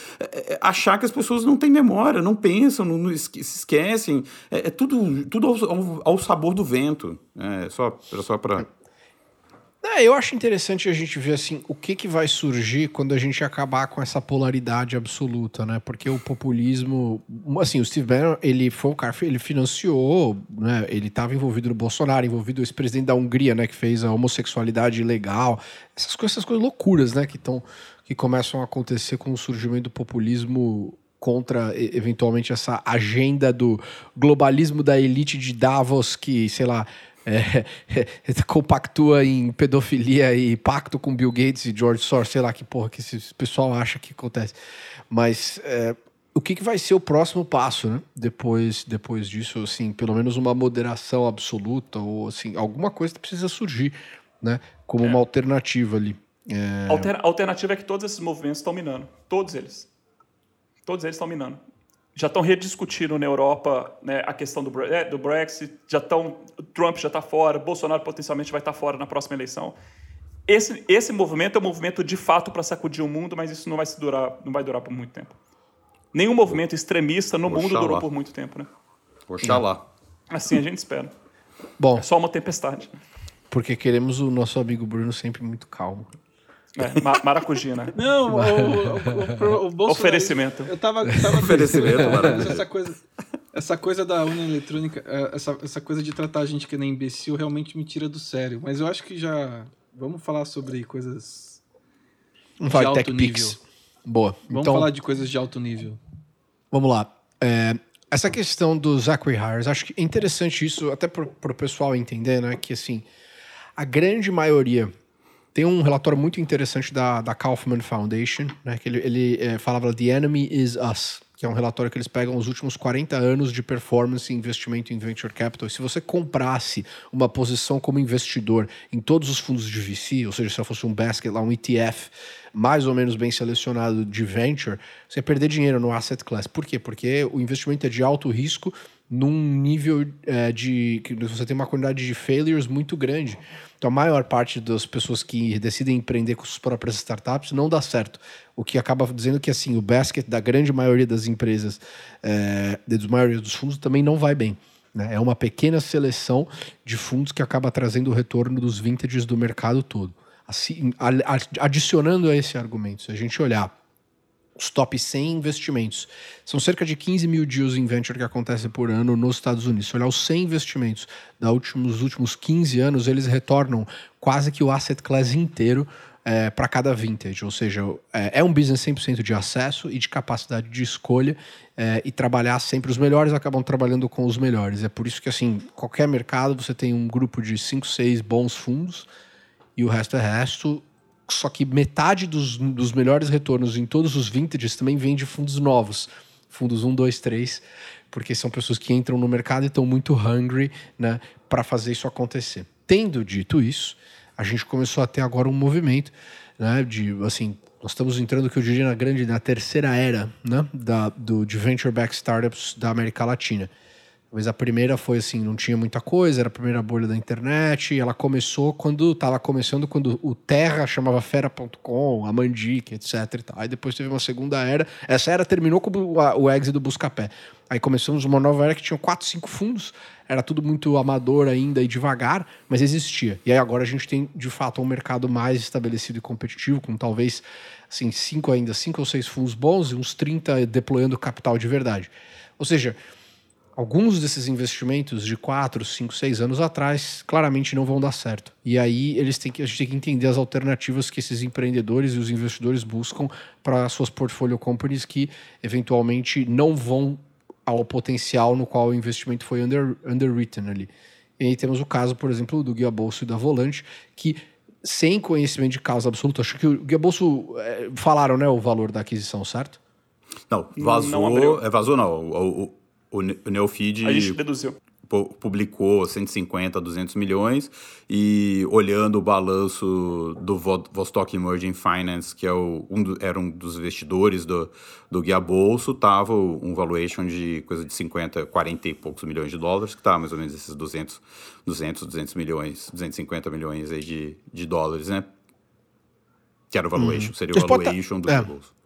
achar que as pessoas não têm memória, não pensam, não, não se esquecem. É, tudo, tudo ao, ao, sabor do vento. É só, só para é, eu acho interessante a gente ver assim o que, que vai surgir quando a gente acabar com essa polaridade absoluta, né? Porque o populismo, assim, o Steve Bannon, ele foi um cara, ele financiou, né? Ele estava envolvido no Bolsonaro, envolvido o ex-presidente da Hungria, né? Que fez a homossexualidade ilegal, essas coisas, essas coisas loucuras, né? Que estão, que começam a acontecer com o surgimento do populismo contra eventualmente essa agenda do globalismo da elite de Davos que, sei lá, é, compactua em pedofilia e pacto com Bill Gates e George Soros, sei lá que porra que esse pessoal acha que acontece. Mas é, o que, que vai ser o próximo passo, né? Depois, depois disso, assim, pelo menos uma moderação absoluta ou assim, alguma coisa precisa surgir, né? Como uma é. alternativa ali. É... Alter, a alternativa é que todos esses movimentos estão minando. Todos eles. Todos eles estão minando já estão rediscutindo na Europa né, a questão do, é, do Brexit, já estão, Trump já está fora, Bolsonaro potencialmente vai estar tá fora na próxima eleição. Esse, esse movimento é um movimento de fato para sacudir o mundo, mas isso não vai, se durar, não vai durar por muito tempo. Nenhum movimento extremista no Oxalá. mundo durou por muito tempo, né? Oxalá. Assim a gente espera. Bom, é só uma tempestade. Porque queremos o nosso amigo Bruno sempre muito calmo. É, ma maracujina. Não, o, o, o, o Oferecimento. Eu tava, tava Oferecimento. Essa coisa, essa coisa da urna eletrônica, é, essa, essa coisa de tratar a gente que nem imbecil realmente me tira do sério. Mas eu acho que já. Vamos falar sobre coisas. Vamos falar de alto nível. Pix. Boa. Vamos então, falar de coisas de alto nível. Vamos lá. É, essa questão dos acquihires, acho que é interessante isso, até para o pessoal entender, né? Que assim, a grande maioria tem um relatório muito interessante da, da Kaufman Foundation, né, que ele, ele é, falava The Enemy is Us, que é um relatório que eles pegam os últimos 40 anos de performance e investimento em venture capital. E se você comprasse uma posição como investidor em todos os fundos de VC, ou seja, se fosse um basket lá, um ETF mais ou menos bem selecionado de venture, você ia perder dinheiro no asset class. Por quê? Porque o investimento é de alto risco num nível é, de. que você tem uma quantidade de failures muito grande. Então, a maior parte das pessoas que decidem empreender com suas próprias startups não dá certo. O que acaba dizendo que, assim, o basket da grande maioria das empresas, é, dos maioria dos fundos, também não vai bem. Né? É uma pequena seleção de fundos que acaba trazendo o retorno dos vintages do mercado todo. Assim, adicionando a esse argumento, se a gente olhar os top 100 investimentos. São cerca de 15 mil deals em venture que acontecem por ano nos Estados Unidos. Se olhar os 100 investimentos dos últimos, últimos 15 anos, eles retornam quase que o asset class inteiro é, para cada vintage. Ou seja, é, é um business 100% de acesso e de capacidade de escolha é, e trabalhar sempre. Os melhores acabam trabalhando com os melhores. É por isso que, assim, qualquer mercado você tem um grupo de 5, 6 bons fundos e o resto é resto só que metade dos, dos melhores retornos em todos os vintages também vem de fundos novos. Fundos 1, 2, 3, porque são pessoas que entram no mercado e estão muito hungry né, para fazer isso acontecer. Tendo dito isso, a gente começou a ter agora um movimento né, de, assim, nós estamos entrando, que eu diria, na grande, na terceira era né, da, do, de venture back startups da América Latina. Talvez a primeira foi assim, não tinha muita coisa, era a primeira bolha da internet, ela começou quando estava começando, quando o Terra chamava Fera.com, a Mandic, etc e tal. Aí depois teve uma segunda era, essa era terminou com o, o exit do Buscapé. Aí começamos uma nova era que tinha quatro, cinco fundos, era tudo muito amador ainda e devagar, mas existia. E aí agora a gente tem, de fato, um mercado mais estabelecido e competitivo, com talvez, assim, cinco ainda, cinco ou seis fundos bons e uns 30 deployando capital de verdade. Ou seja, alguns desses investimentos de 4, 5, 6 anos atrás claramente não vão dar certo. E aí eles têm que, a gente tem que entender as alternativas que esses empreendedores e os investidores buscam para suas portfolio companies que eventualmente não vão ao potencial no qual o investimento foi under, underwritten ali. E aí temos o caso, por exemplo, do Guia Bolso e da Volante, que sem conhecimento de causa absoluta, acho que o Guia Bolso é, falaram, né, o valor da aquisição, certo? Não, vazou, não é, vazou não. O, o, o, Neofeed. A gente deduziu. Publicou 150, 200 milhões e olhando o balanço do Vostok Emerging Finance, que é o, um do, era um dos investidores do, do Guia Bolso, tava um valuation de coisa de 50, 40 e poucos milhões de dólares, que tá mais ou menos esses 200, 200, 200 milhões, 250 milhões aí de, de dólares, né? Que era o valuation, hum. seria o valuation do é. Guia Bolso.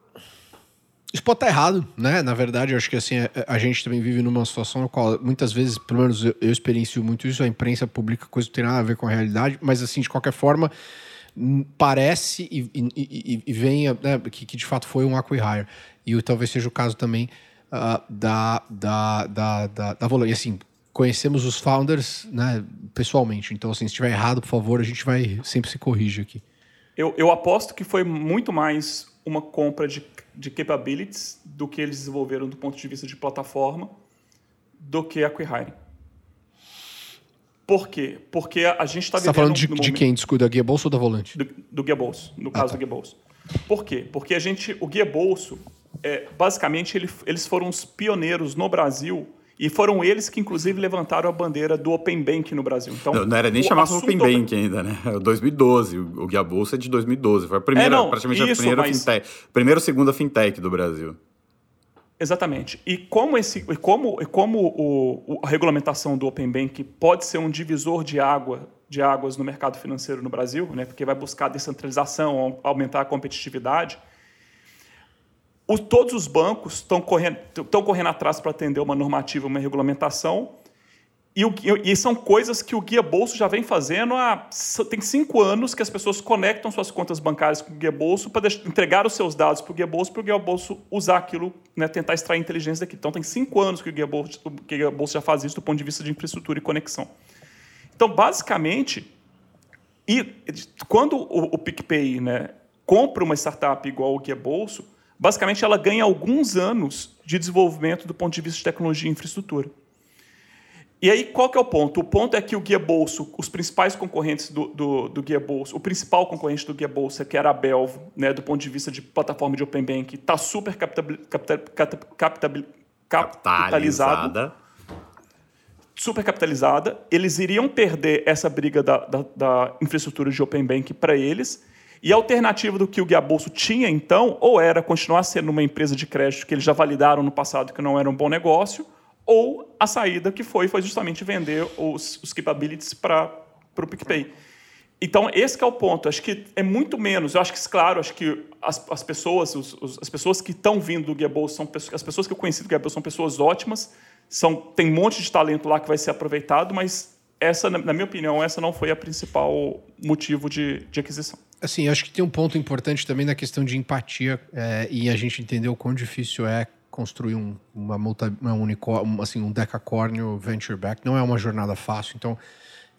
Isso pode estar errado, né? Na verdade, eu acho que assim, a, gente também vive numa situação na qual muitas vezes, pelo menos eu, eu experiencio muito isso, a imprensa publica coisa que não tem nada a ver com a realidade, mas assim, de qualquer forma, hum, parece e, e, e, e venha né, que, que, de fato foi um acquihire. E talvez seja o caso também uh, da, da, da, da, da. E assim, conhecemos os founders né, pessoalmente, então assim, se estiver errado, por favor, a gente vai sempre se corrige aqui. Eu, eu aposto que foi muito mais uma compra de de capabilities do que eles desenvolveram do ponto de vista de plataforma do que a Acquihiring. Por quê? Porque a gente está vivendo... Você está falando de, de quem? Desculpa, da Guia Bolso ou da Volante? Do, do Guia Bolso, no ah, caso tá. do Guia Bolso. Por quê? Porque a gente, o Guia Bolso, é, basicamente, ele, eles foram os pioneiros no Brasil e foram eles que, inclusive, levantaram a bandeira do Open Bank no Brasil. Então, não, não era nem chamar Open Bank ainda, né? 2012. O Guia Bolsa é de 2012. Foi a primeira, é, não, praticamente isso, a primeira mas... fintech. Primeira ou segunda fintech do Brasil. Exatamente. E como, esse, como, como o, a regulamentação do Open Bank pode ser um divisor de água de águas no mercado financeiro no Brasil, né? porque vai buscar descentralização, aumentar a competitividade, o, todos os bancos estão correndo, correndo atrás para atender uma normativa, uma regulamentação, e, o, e, são coisas que o Guia Bolso já vem fazendo há. Tem cinco anos que as pessoas conectam suas contas bancárias com o Guia Bolso para entregar os seus dados para o Guia Bolso, para o Guia Bolso usar aquilo, né, tentar extrair inteligência daqui. Então, tem cinco anos que o, Guia Bolso, o Guia Bolso já faz isso do ponto de vista de infraestrutura e conexão. Então, basicamente, e quando o, o PicPay né, compra uma startup igual o Guia Bolso, basicamente ela ganha alguns anos de desenvolvimento do ponto de vista de tecnologia e infraestrutura. E aí, qual que é o ponto? O ponto é que o Guia Bolso, os principais concorrentes do, do, do Guia Bolso, o principal concorrente do Guia Bolso, que era a Belvo, né, do ponto de vista de plataforma de Open Bank, está super capitalizada. Super capitalizada. Eles iriam perder essa briga da, da, da infraestrutura de Open Bank para eles e a alternativa do que o Guia Bolso tinha, então, ou era continuar sendo uma empresa de crédito que eles já validaram no passado que não era um bom negócio, ou a saída que foi foi justamente vender os, os capabilities para o PicPay. Então, esse é o ponto. Acho que é muito menos. Eu acho que, claro, acho que as, as pessoas, os, os, as pessoas que estão vindo do Guiabol são as pessoas que eu conheci do Guiabol são pessoas ótimas. São, tem um monte de talento lá que vai ser aproveitado, mas essa, na minha opinião, essa não foi a principal motivo de, de aquisição. Assim, acho que tem um ponto importante também na questão de empatia é, e a gente entendeu o quão difícil é construir um, uma multa, uma unicórnio, assim, um decacórnio venture back. Não é uma jornada fácil. Então,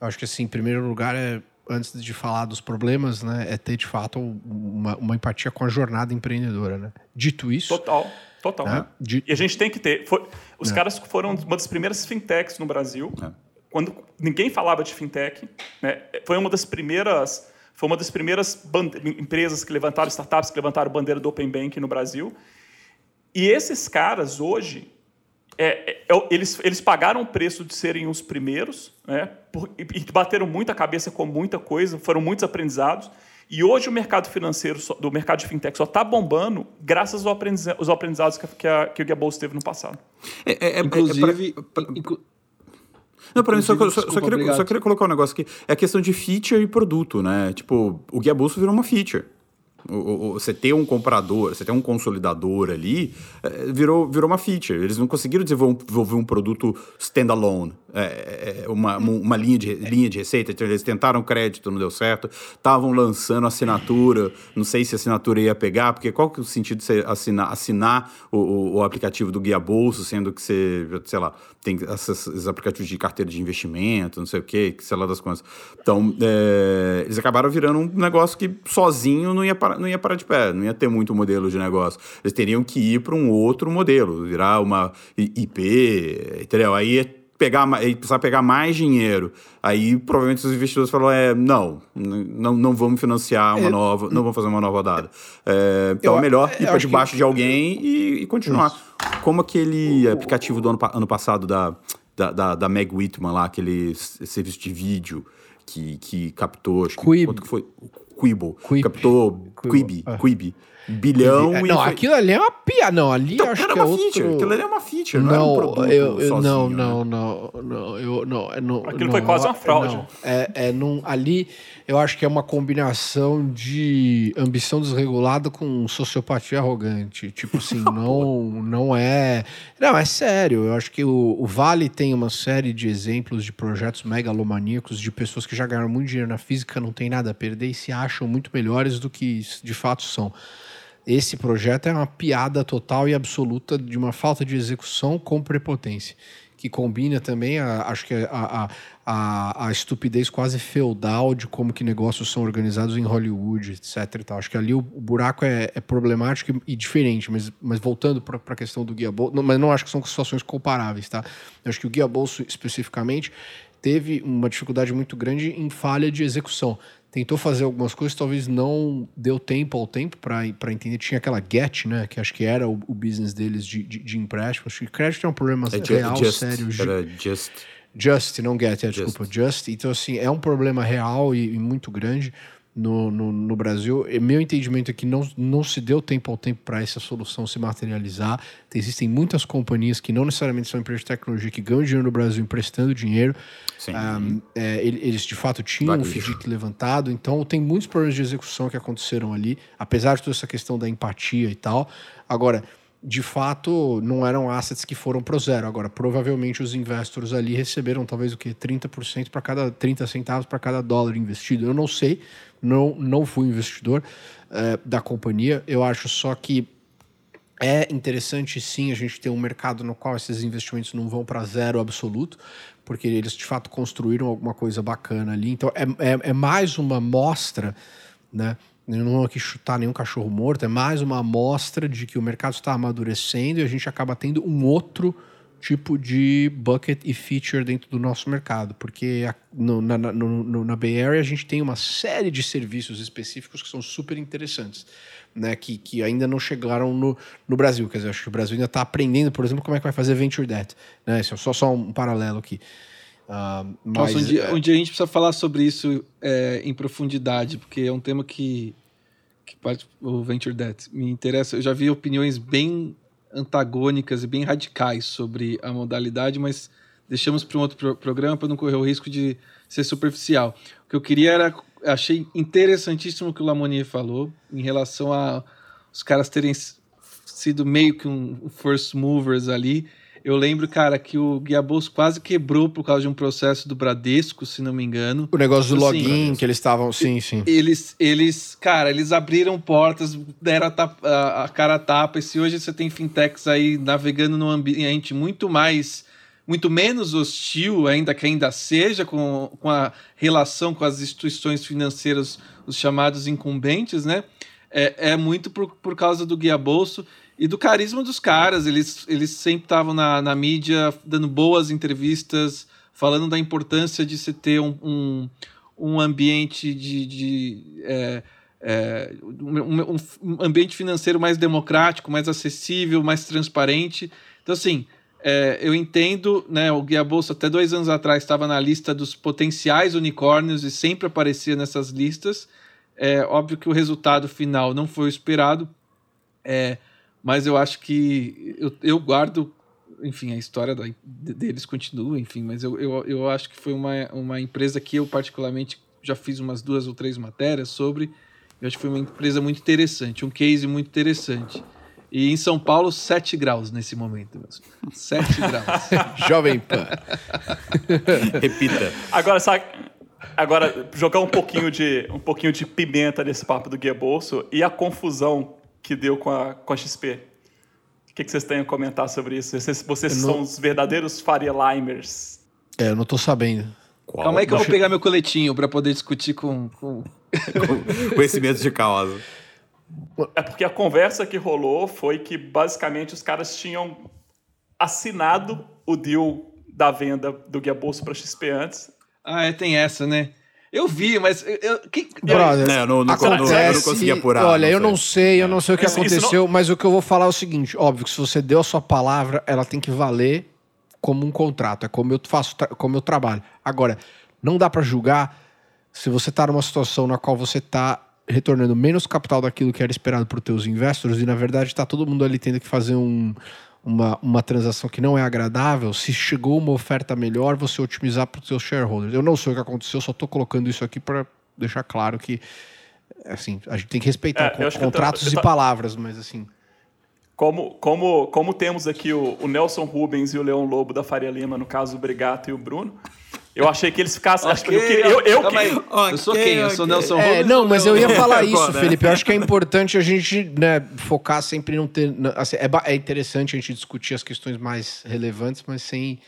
eu acho que assim, em primeiro lugar é antes de falar dos problemas, né, é ter de fato uma, uma empatia com a jornada empreendedora, né? Dito isso, total, total. Né? E a gente tem que ter. Foi, os é. caras foram uma das primeiras fintechs no Brasil. É. Quando ninguém falava de fintech, né? Foi uma das primeiras, foi uma das primeiras empresas que levantaram startups que levantaram bandeira do open bank no Brasil. E esses caras hoje é, é, é eles, eles pagaram o preço de serem os primeiros, né? Por, e, e bateram muita cabeça com muita coisa, foram muitos aprendizados. E hoje o mercado financeiro, do mercado de fintech, só está bombando graças aos aprendizados, aprendizados que, que, a, que o Guia teve no passado. É, é, é Inclusive. Pra, inclu... Não, para mim, só, só, só, queria, só, queria, colocar um negócio aqui. É a questão de feature e produto, né? Tipo, o Guia Bolso virou uma feature. Você ter um comprador, você ter um consolidador ali, é, virou, virou uma feature. Eles não conseguiram desenvolver um produto standalone, é, é, uma, uma linha, de, linha de receita. Então, eles tentaram crédito, não deu certo. Estavam lançando assinatura, não sei se a assinatura ia pegar, porque qual que é o sentido de você assinar, assinar o, o, aplicativo do Guia Bolso, sendo que você, sei lá, tem esses aplicativos de carteira de investimento, não sei o quê, sei lá das coisas. Então, é, eles acabaram virando um negócio que sozinho não ia parar não ia parar de pé, não ia ter muito modelo de negócio. Eles teriam que ir para um outro modelo, virar uma IP, entendeu? Aí ia pegar, ia precisar pegar mais dinheiro. Aí provavelmente os investidores falaram: é, não, não, não vamos financiar uma é, nova, não vamos fazer uma nova rodada. É, então eu, é melhor ir para debaixo que... de alguém e, e continuar. Isso. Como aquele aplicativo do ano, ano passado da, da, da, da Meg Whitman lá, aquele serviço de vídeo que, que captou, acho que, quanto que foi? Quibo. Quib. Captou Quibi. Quibi. Ah bilhão. É, não, foi... aquilo ali é uma piada. Não, ali então, acho era que é uma outro... feature. Aquilo ali é uma feature, não, não era um produto eu, eu, sozinho, não, né? não, não, não, eu, não, é, não. Aquilo não, foi quase uma fraude. Não, é, é num, ali eu acho que é uma combinação de ambição desregulada com sociopatia arrogante. Tipo assim, não, não é. Não, é sério. Eu acho que o, o Vale tem uma série de exemplos de projetos megalomaníacos de pessoas que já ganharam muito dinheiro na física, não tem nada a perder e se acham muito melhores do que de fato são. Esse projeto é uma piada total e absoluta de uma falta de execução com prepotência, que combina também, a, acho que a, a, a, estupidez quase feudal de como que negócios são organizados em Hollywood, etc. Acho que ali o, o buraco é, é, problemático e, e, diferente, mas, mas voltando para a questão do guia bolso, mas não acho que são situações comparáveis, tá? Acho que o guia bolso especificamente teve uma dificuldade muito grande em falha de execução tentou fazer algumas coisas, talvez não deu tempo ao tempo para entender. Tinha aquela Get, né? Que acho que era o, o business deles de, de, de empréstimo. Acho que crédito é um problema é, real, just, sério. Era just. Just, não Get, é, desculpa, Just. Então, assim, é um problema real e, e muito grande no, no, no, Brasil. E meu entendimento é que não, não se deu tempo ao tempo para essa solução se materializar. Existem muitas companhias que não necessariamente são empresas de tecnologia que ganham dinheiro no Brasil emprestando dinheiro. Um, é, eles de fato tinham um FDIC levantado, então tem muitos problemas de execução que aconteceram ali, apesar de toda essa questão da empatia e tal. Agora, de fato, não eram assets que foram pro zero. Agora, provavelmente os investors ali receberam talvez o que 30% para cada 30 centavos para cada dólar investido. Eu não sei, não, não fui investidor uh, da companhia. Eu acho só que é interessante sim a gente ter um mercado no qual esses investimentos não vão para zero absoluto, porque eles de fato construíram alguma coisa bacana ali. Então é, é, é mais uma mostra, né? não vou aqui chutar nenhum cachorro morto, é mais uma amostra de que o mercado está amadurecendo e a gente acaba tendo um outro tipo de bucket e feature dentro do nosso mercado, porque a, no, na, no, na Bay Area a gente tem uma série de serviços específicos que são super interessantes, né, que, que ainda não chegaram no, no Brasil, quer dizer, acho que o Brasil ainda está aprendendo, por exemplo, como é que vai fazer Venture Debt, né, isso é só, só um paralelo aqui. Uh, mas, Nossa, um, dia, um dia a gente precisa falar sobre isso é, em profundidade, porque é um tema que, que parte o Venture Debt me interessa. Eu já vi opiniões bem antagônicas e bem radicais sobre a modalidade, mas deixamos para um outro pro programa para não correr o risco de ser superficial. O que eu queria era. Achei interessantíssimo o que o Lamonier falou em relação a os caras terem sido meio que um first movers ali eu lembro, cara, que o Guia Bolso quase quebrou por causa de um processo do Bradesco, se não me engano. O negócio do assim, login, que eles estavam. Sim, sim. Eles, eles, cara, eles abriram portas, deram a, tapa, a, a cara a tapa. E se hoje você tem fintechs aí navegando num ambiente muito mais muito menos hostil, ainda que ainda seja, com, com a relação com as instituições financeiras, os chamados incumbentes, né? É, é muito por, por causa do guia bolso e do carisma dos caras. Eles, eles sempre estavam na, na mídia dando boas entrevistas, falando da importância de se ter um, um, um ambiente de. de é, é, um, um, ambiente financeiro mais democrático, mais acessível, mais transparente. Então, assim, é, eu entendo, né, o Guia Bolsa até dois anos atrás estava na lista dos potenciais unicórnios e sempre aparecia nessas listas. É óbvio que o resultado final não foi o esperado. É, mas eu acho que eu, eu guardo, enfim, a história da, deles continua, enfim, mas eu, eu, eu acho que foi uma, uma empresa que eu particularmente já fiz umas duas ou três matérias sobre. Eu acho que foi uma empresa muito interessante, um case muito interessante. E em São Paulo, 7 graus nesse momento. 7 graus. Jovem Pan. Repita. Agora, sabe, agora, jogar um pouquinho, de, um pouquinho de pimenta nesse papo do Guia Bolso e a confusão que deu com a, com a XP. O que, que vocês têm a comentar sobre isso? Vocês, vocês não... são os verdadeiros Faria Limers. É, eu não tô sabendo. Qual? Calma aí que eu vou pegar meu coletinho para poder discutir com, com... conhecimento de causa. É porque a conversa que rolou foi que basicamente os caras tinham assinado o deal da venda do Guia Bolso para XP antes. Ah, é, tem essa, né? Eu vi, mas. Eu, que, Brother, não, não, não, acontece, eu não consegui apurar. Olha, não eu não sei, eu não sei o que aconteceu, não... mas o que eu vou falar é o seguinte: óbvio que se você deu a sua palavra, ela tem que valer como um contrato. É como eu faço, como eu trabalho. Agora, não dá para julgar se você tá numa situação na qual você tá retornando menos capital daquilo que era esperado por teus investors e na verdade está todo mundo ali tendo que fazer um, uma, uma transação que não é agradável, se chegou uma oferta melhor, você otimizar para os seus shareholders. Eu não sei o que aconteceu, só estou colocando isso aqui para deixar claro que assim, a gente tem que respeitar é, contratos tô, e palavras, mas assim. Como, como, como temos aqui o, o, Nelson Rubens e o Leão Lobo da Faria Lima, no caso o Brigato e o Bruno, eu achei que eles ficassem. Okay, eu, eu, eu, eu, eu sou quem? Eu sou Nelson é, Rubens. Não, mas eu ia falar isso, né? Felipe. Eu acho que é importante a gente né, focar sempre em não ter. Assim, é, é interessante a gente discutir as questões mais relevantes, mas sem.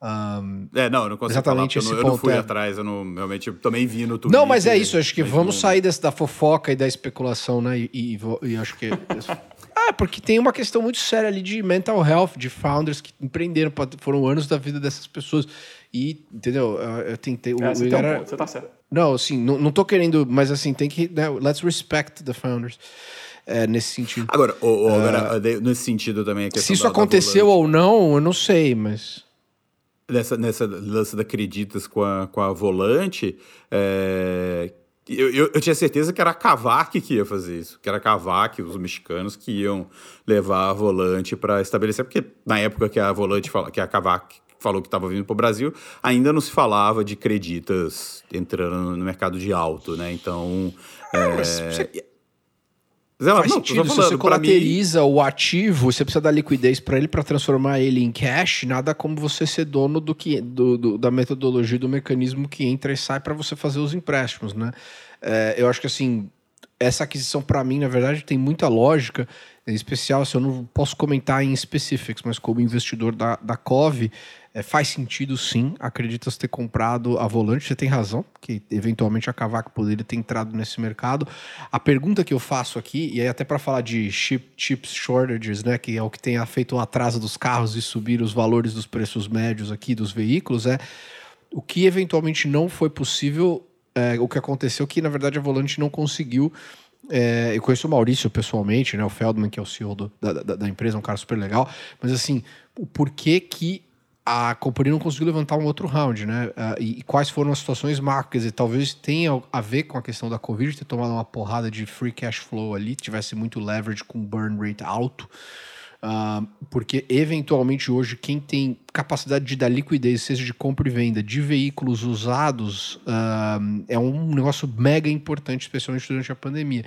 Um, é, não, eu não consigo exatamente falar, esse eu, não, eu não fui é. atrás, eu não, realmente eu também vi no Twitter. Não, mas é isso, acho que vamos não... sair desse, da fofoca e da especulação, né? E, e, e acho que. ah, porque tem uma questão muito séria ali de mental health, de founders que empreenderam, foram anos da vida dessas pessoas. E, entendeu? Eu tentei. É, você, era... um você tá certo. Não, assim, não, não tô querendo, mas assim, tem que. Né, let's respect the founders. É, nesse sentido. Agora, o, o, uh, nesse sentido também. se isso da, aconteceu da ou não, eu não sei, mas. Nessa, nessa lance da Acreditas com a, com a volante, é, eu, eu, eu, tinha certeza que era a Cavac que ia fazer isso, que era a Cavac, os mexicanos que iam levar a volante para estabelecer, porque na época que a volante que a Cavac falou que estava vindo para o Brasil, ainda não se falava de creditas entrando no mercado de alto, né? Então. É, é... Você... Zé, Faz não, sentido, falando, se você colateriza mim... o ativo, você precisa dar liquidez para ele para transformar ele em cash, nada como você ser dono do que, do, do da metodologia, do mecanismo que entra e sai para você fazer os empréstimos, né? É, eu acho que assim, essa aquisição para mim, na verdade, tem muita lógica, em especial, se eu não posso comentar em specifics, mas como investidor da, da COV, é, faz sentido sim, acreditas ter comprado a volante, você tem razão, que eventualmente a Cavaco poderia ter entrado nesse mercado. A pergunta que eu faço aqui, e aí até para falar de chip, chips shortages, né, que é o que tem feito o atraso dos carros e subir os valores dos preços médios aqui dos veículos, é o que eventualmente não foi possível, é, o que aconteceu que na verdade a volante não conseguiu é, eu conheço o Maurício pessoalmente, né? O Feldman, que é o CEO do, da, da, da, empresa, um cara super legal. Mas assim, o porquê que a companhia não conseguiu levantar um outro round, né? Uh, e, quais foram as situações marcas? E talvez tenha a ver com a questão da Covid, ter tomado uma porrada de free cash flow ali, tivesse muito leverage com burn rate alto. Uh, porque, eventualmente, hoje, quem tem capacidade de dar liquidez, seja de compra e venda, de veículos usados, uh, é um negócio mega importante, especialmente durante a pandemia.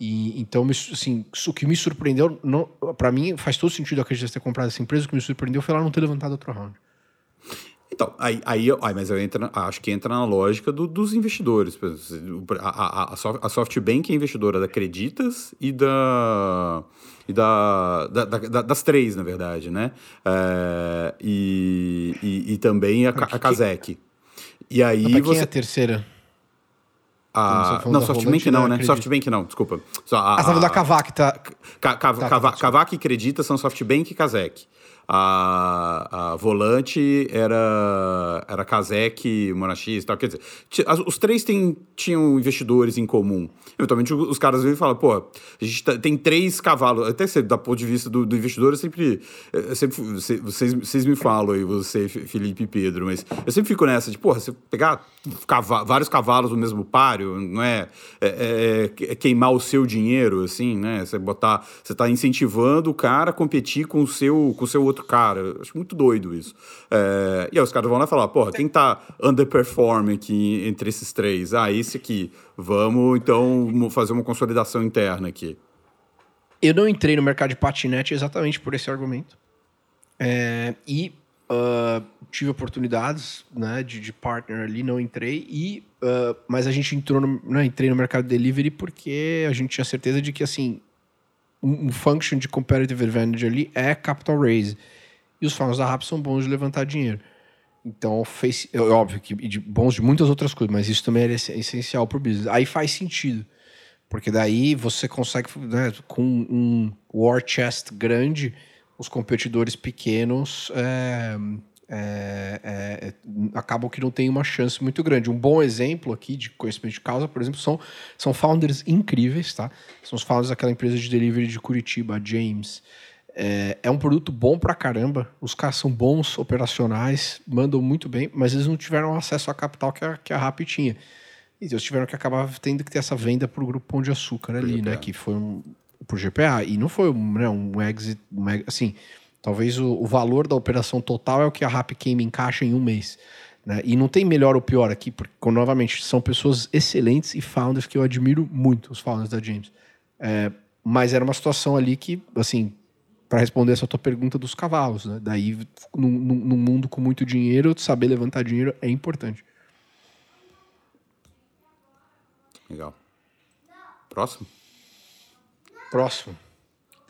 E, então, assim, o que me surpreendeu, para mim, faz todo sentido acreditar ter comprado essa empresa. O que me surpreendeu foi ela não ter levantado outro round. Então, aí, aí, aí mas eu entro, acho que entra na lógica do, dos investidores. A, a, a SoftBank é investidora da Creditas e da. E da, da, da das três, na verdade, né? É, e, e, e, também a, a Kazek. E aí quem você. é a terceira? A... Não, SoftBank não, né? SoftBank não, desculpa. Só a, ah, a, da Kavak, tá? Kavak e Credita são SoftBank e Kazek a, a volante era, era Kazek, Monachis tal. Quer dizer, os três tem, tinham investidores em comum. Eventualmente os caras vêm e falam, pô, a gente tá, tem três cavalos. Até se, da ponto de vista do, do investidor, eu sempre. Eu sempre vocês, vocês me falam aí, você, Felipe e Pedro, mas eu sempre fico nessa de, porra, você pegar vários cavalos no mesmo páreo, não é, é, é, é, queimar o seu dinheiro, assim, né? Você botar. Você tá incentivando o cara a competir com o seu, com o seu outro outro cara. Acho muito doido isso. É, e aí os caras vão lá falar, porra, quem tá underperforming aqui entre esses três? Ah, esse aqui. Vamos, então, fazer uma consolidação interna aqui. Eu não entrei no mercado de patinete exatamente por esse argumento. É, e uh, tive oportunidades né, de, de, partner ali, não entrei. E, uh, mas a gente entrou no, não, entrei no mercado de delivery porque a gente tinha certeza de que, assim, um, function de competitive advantage ali é capital raise. E os fundos da RAP são bons de levantar dinheiro. Então, fez, é óbvio que de, bons de muitas outras coisas, mas isso também é essencial para o business. Aí faz sentido, porque daí você consegue, né, com um war chest grande, os competidores pequenos é, é, é, acabam que não tem uma chance muito grande. Um bom exemplo aqui de conhecimento de causa, por exemplo, são, são founders incríveis, tá? São os founders daquela empresa de delivery de Curitiba, a James. É, é, um produto bom pra caramba. Os caras são bons operacionais, mandam muito bem, mas eles não tiveram acesso à capital que a, que a Rappi tinha. E eles tiveram que acabar tendo que ter essa venda pro grupo Pão de Açúcar ali, né? Que foi um, pro GPA. E não foi um, né, um exit, um, assim, Talvez o, o, valor da operação total é o que a Rap Game encaixa em um mês. Né? E não tem melhor ou pior aqui, porque, novamente, são pessoas excelentes e founders que eu admiro muito, os founders da James. É, mas era uma situação ali que, assim, para responder essa tua pergunta dos cavalos, né? Daí, num, num mundo com muito dinheiro, saber levantar dinheiro é importante. Legal. Próximo? Próximo.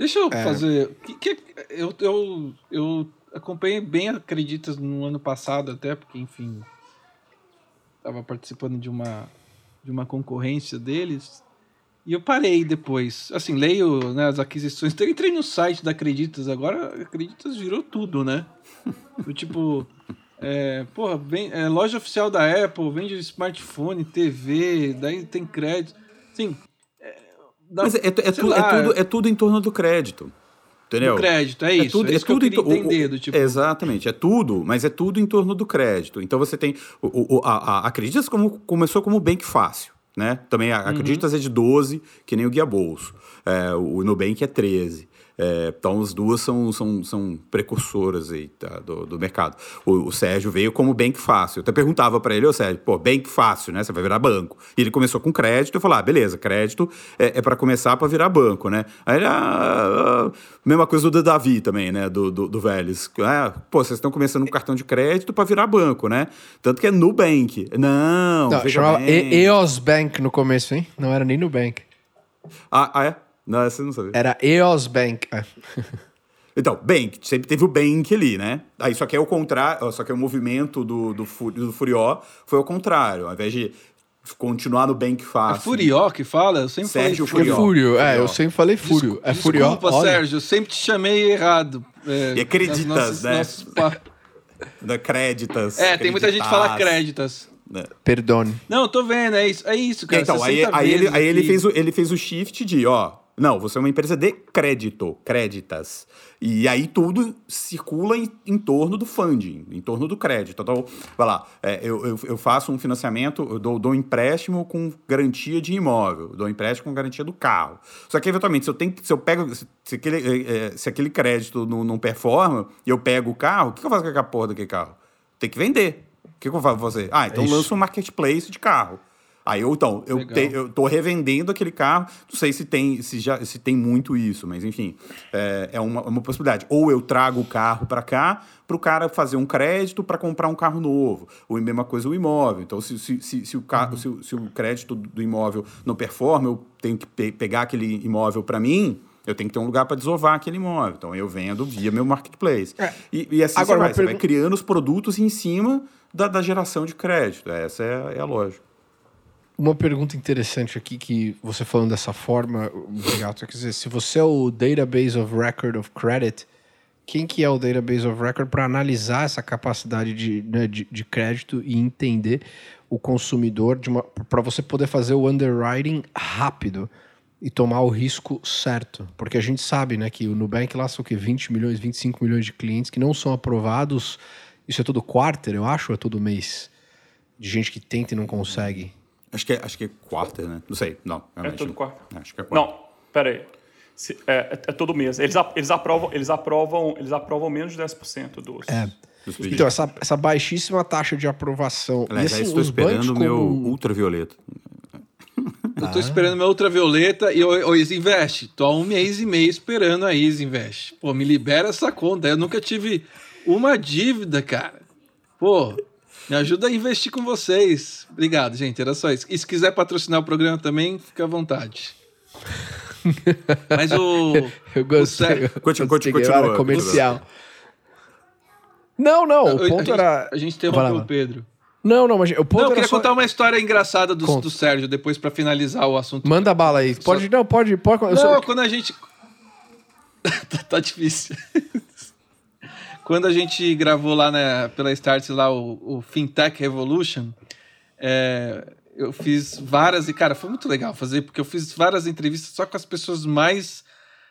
Deixa eu é. fazer. Que, que, eu, eu, eu acompanhei bem Acreditas no ano passado, até, porque, enfim. Estava participando de uma, de uma concorrência deles. E eu parei depois. Assim, leio né, as aquisições. Eu entrei no site da Acreditas agora. Acreditas virou tudo, né? Eu, tipo. É, porra, vem, é, loja oficial da Apple, vende smartphone, TV, daí tem crédito. Sim, da, Mas é, é, é, tu, é, tudo, é tudo em torno do crédito. Entendeu? Do crédito, é isso. É tudo, é, isso tudo que eu entender, do tipo... Exatamente, é tudo, mas é tudo em torno do crédito. Então você tem. O, o, a, a Acreditas como, começou como Bank Fácil. Né? Também a Acreditas uhum. é de 12, que nem o Guia Bolso. É, o Nubank é 13. É, então, as duas são, são, são precursoras aí, tá, do, do mercado. O, o, Sérgio veio como bank fácil. Eu até perguntava para ele, ô Sérgio, pô, bank fácil, né? Você vai virar banco. E ele começou com crédito. Eu falei, ah, beleza, crédito é, é para começar para virar banco, né? Aí ele, ah, ah, mesma coisa do Davi também, né? Do, do, do Vélez. Ah, pô, vocês estão começando com cartão de crédito para virar banco, né? Tanto que é Nubank. Não, Não chamava EOS Bank no começo, hein? Não era nem Nubank. Ah, ah é? Não, essa eu não sabia. Era EOS Bank. É. Então, Bank, sempre teve o Bank ali, né? Aí só que é o contrário, só que é o movimento do, do, do Furió foi o contrário. Ao invés de continuar no Bank fácil. É Furió que fala? Eu sempre Sérgio falei Furió. Fúrio, é, eu sempre falei Fúrio. Desculpa, é Furió. Desculpa, Olha. Sérgio, eu sempre te chamei errado. É, e acreditas, nossos, né? Nossos... da créditas. É, tem muita gente que fala créditas. Né? Perdone. Não, tô vendo, é isso, é isso cara. Então, aí, aí, ele, aí ele, fez o, ele fez o shift de, ó, Não, você é uma empresa de crédito, créditas. E aí tudo circula em, em torno do funding, em torno do crédito. Então, vai lá, é, eu, eu, eu, faço um financiamento, eu dou, dou um empréstimo com garantia de imóvel, dou um empréstimo com garantia do carro. Só que, eventualmente, se eu, tenho, se eu pego, se, se aquele, é, é, se aquele crédito não, não performa e eu pego o carro, o que eu faço com aquela porra daquele carro? Tem que vender. O que eu faço fazer? Ah, então é lanço um marketplace de carro. Aí eu, então, eu, te, eu tô revendendo aquele carro, não sei se tem, se já, se tem muito isso, mas enfim, é, é uma, uma possibilidade. Ou eu trago o carro para cá, para o cara fazer um crédito para comprar um carro novo. Ou a mesma coisa o imóvel. Então, se, se, se, se o, carro, uhum. se, se, o crédito do imóvel não performa, eu tenho que pe pegar aquele imóvel para mim, eu tenho que ter um lugar para desovar aquele imóvel. Então, eu vendo via meu marketplace. É. E, e, assim Agora, você, vai, você vai criando os produtos em cima da, da geração de crédito. Essa é, é a lógica. Uma pergunta interessante aqui que você falando dessa forma, obrigado, quer dizer, se você é o Database of Record of Credit, quem que é o Database of Record para analisar essa capacidade de, né, de, de, crédito e entender o consumidor para você poder fazer o underwriting rápido e tomar o risco certo, porque a gente sabe, né, que o Nubank lá são o que 20 milhões, 25 milhões de clientes que não são aprovados. Isso é todo quarter, eu acho, ou é todo mês? De gente que tenta e não consegue. Acho que é, acho que é quarta, né? Não sei. Não, É todo quarta. Acho que é quarta. Não, pera aí. Se, é, é, é, todo mês. Eles, eles, aprovam, eles, aprovam, eles aprovam menos de 10% dos. É. Dos então, essa, essa baixíssima taxa de aprovação. Aliás, assim, estou esperando o meu como... ultravioleta. Eu tô esperando meu ultravioleta e o, o Isinvest. Tô há um mês e meio esperando a Isinvest. Pô, me libera essa conta. Eu nunca tive uma dívida, cara. Pô, me ajuda a investir com vocês. Obrigado, gente. Era só isso. E se quiser patrocinar o programa também, fica à vontade. Mas o. Eu gostei. O continua, continua, continua, comercial. Não, não. O ponto a era. a gente interrompeu o Pedro. Não, não, mas o ponto não, eu queria só... contar uma história engraçada do, do Sérgio depois para finalizar o assunto. Manda bala aí. Pode, só... não, pode, pode. Não, só... quando a gente. tá, tá difícil. Quando a gente gravou lá né, pela Start lá o, o Fintech Revolution, é, eu fiz várias e cara, foi muito legal fazer porque eu fiz várias entrevistas só com as pessoas mais,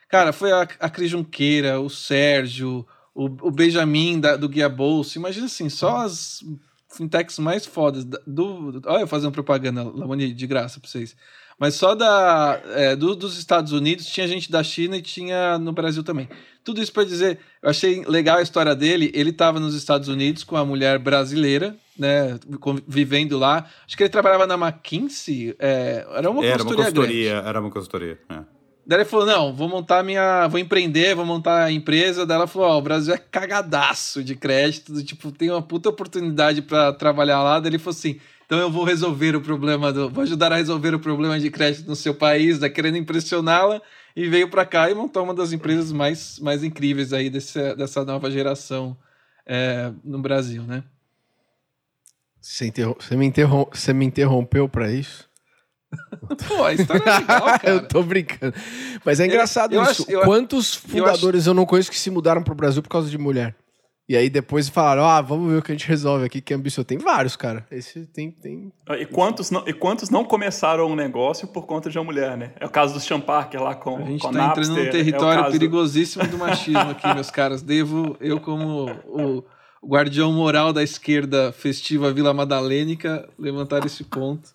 cara, foi a, a Cris Junqueira, o Sérgio, o, o Benjamin da, do Guia Bolsa, imagina assim, só as fintechs mais fodas do, do olha eu fazendo propaganda, Lamoni, de graça para vocês. Mas só da, é, do, dos Estados Unidos tinha gente da China e tinha no Brasil também. Tudo isso para dizer, eu achei legal a história dele. Ele estava nos Estados Unidos com a mulher brasileira, né, vivendo lá. Acho que ele trabalhava na McKinsey. É, era uma era consultoria, uma consultoria Era uma consultoria. É. Daí ele falou: não, vou montar minha. Vou empreender, vou montar a empresa. Daí ela falou: ó, oh, o Brasil é cagadaço de crédito, tipo, tem uma puta oportunidade para trabalhar lá. Daí ele falou assim: então eu vou resolver o problema do. Vou ajudar a resolver o problema de crédito no seu país, tá querendo impressioná-la, e veio para cá e montou uma das empresas mais, mais incríveis aí desse, dessa nova geração é, no Brasil, né? Você, interrom... Você, me, interrom... Você me interrompeu para isso? Pô, a história é legal, cara. eu tô brincando. Mas é engraçado eu, eu isso. Acho, eu, Quantos fundadores eu, acho... eu não conheço que se mudaram pro Brasil por causa de mulher? E aí depois falaram, ah, vamos ver o que a gente resolve aqui, que ambicioso. Tem vários, cara. Esse tem. tem... Ah, e, quantos não, e quantos não começaram um negócio por conta de uma mulher, né? É o caso do Sean Parker lá com A gente com tá Napster, entrando num é território é perigosíssimo do machismo aqui, meus caras. Devo, eu como o, o guardião moral da esquerda festiva Vila Madalênica, levantar esse ponto.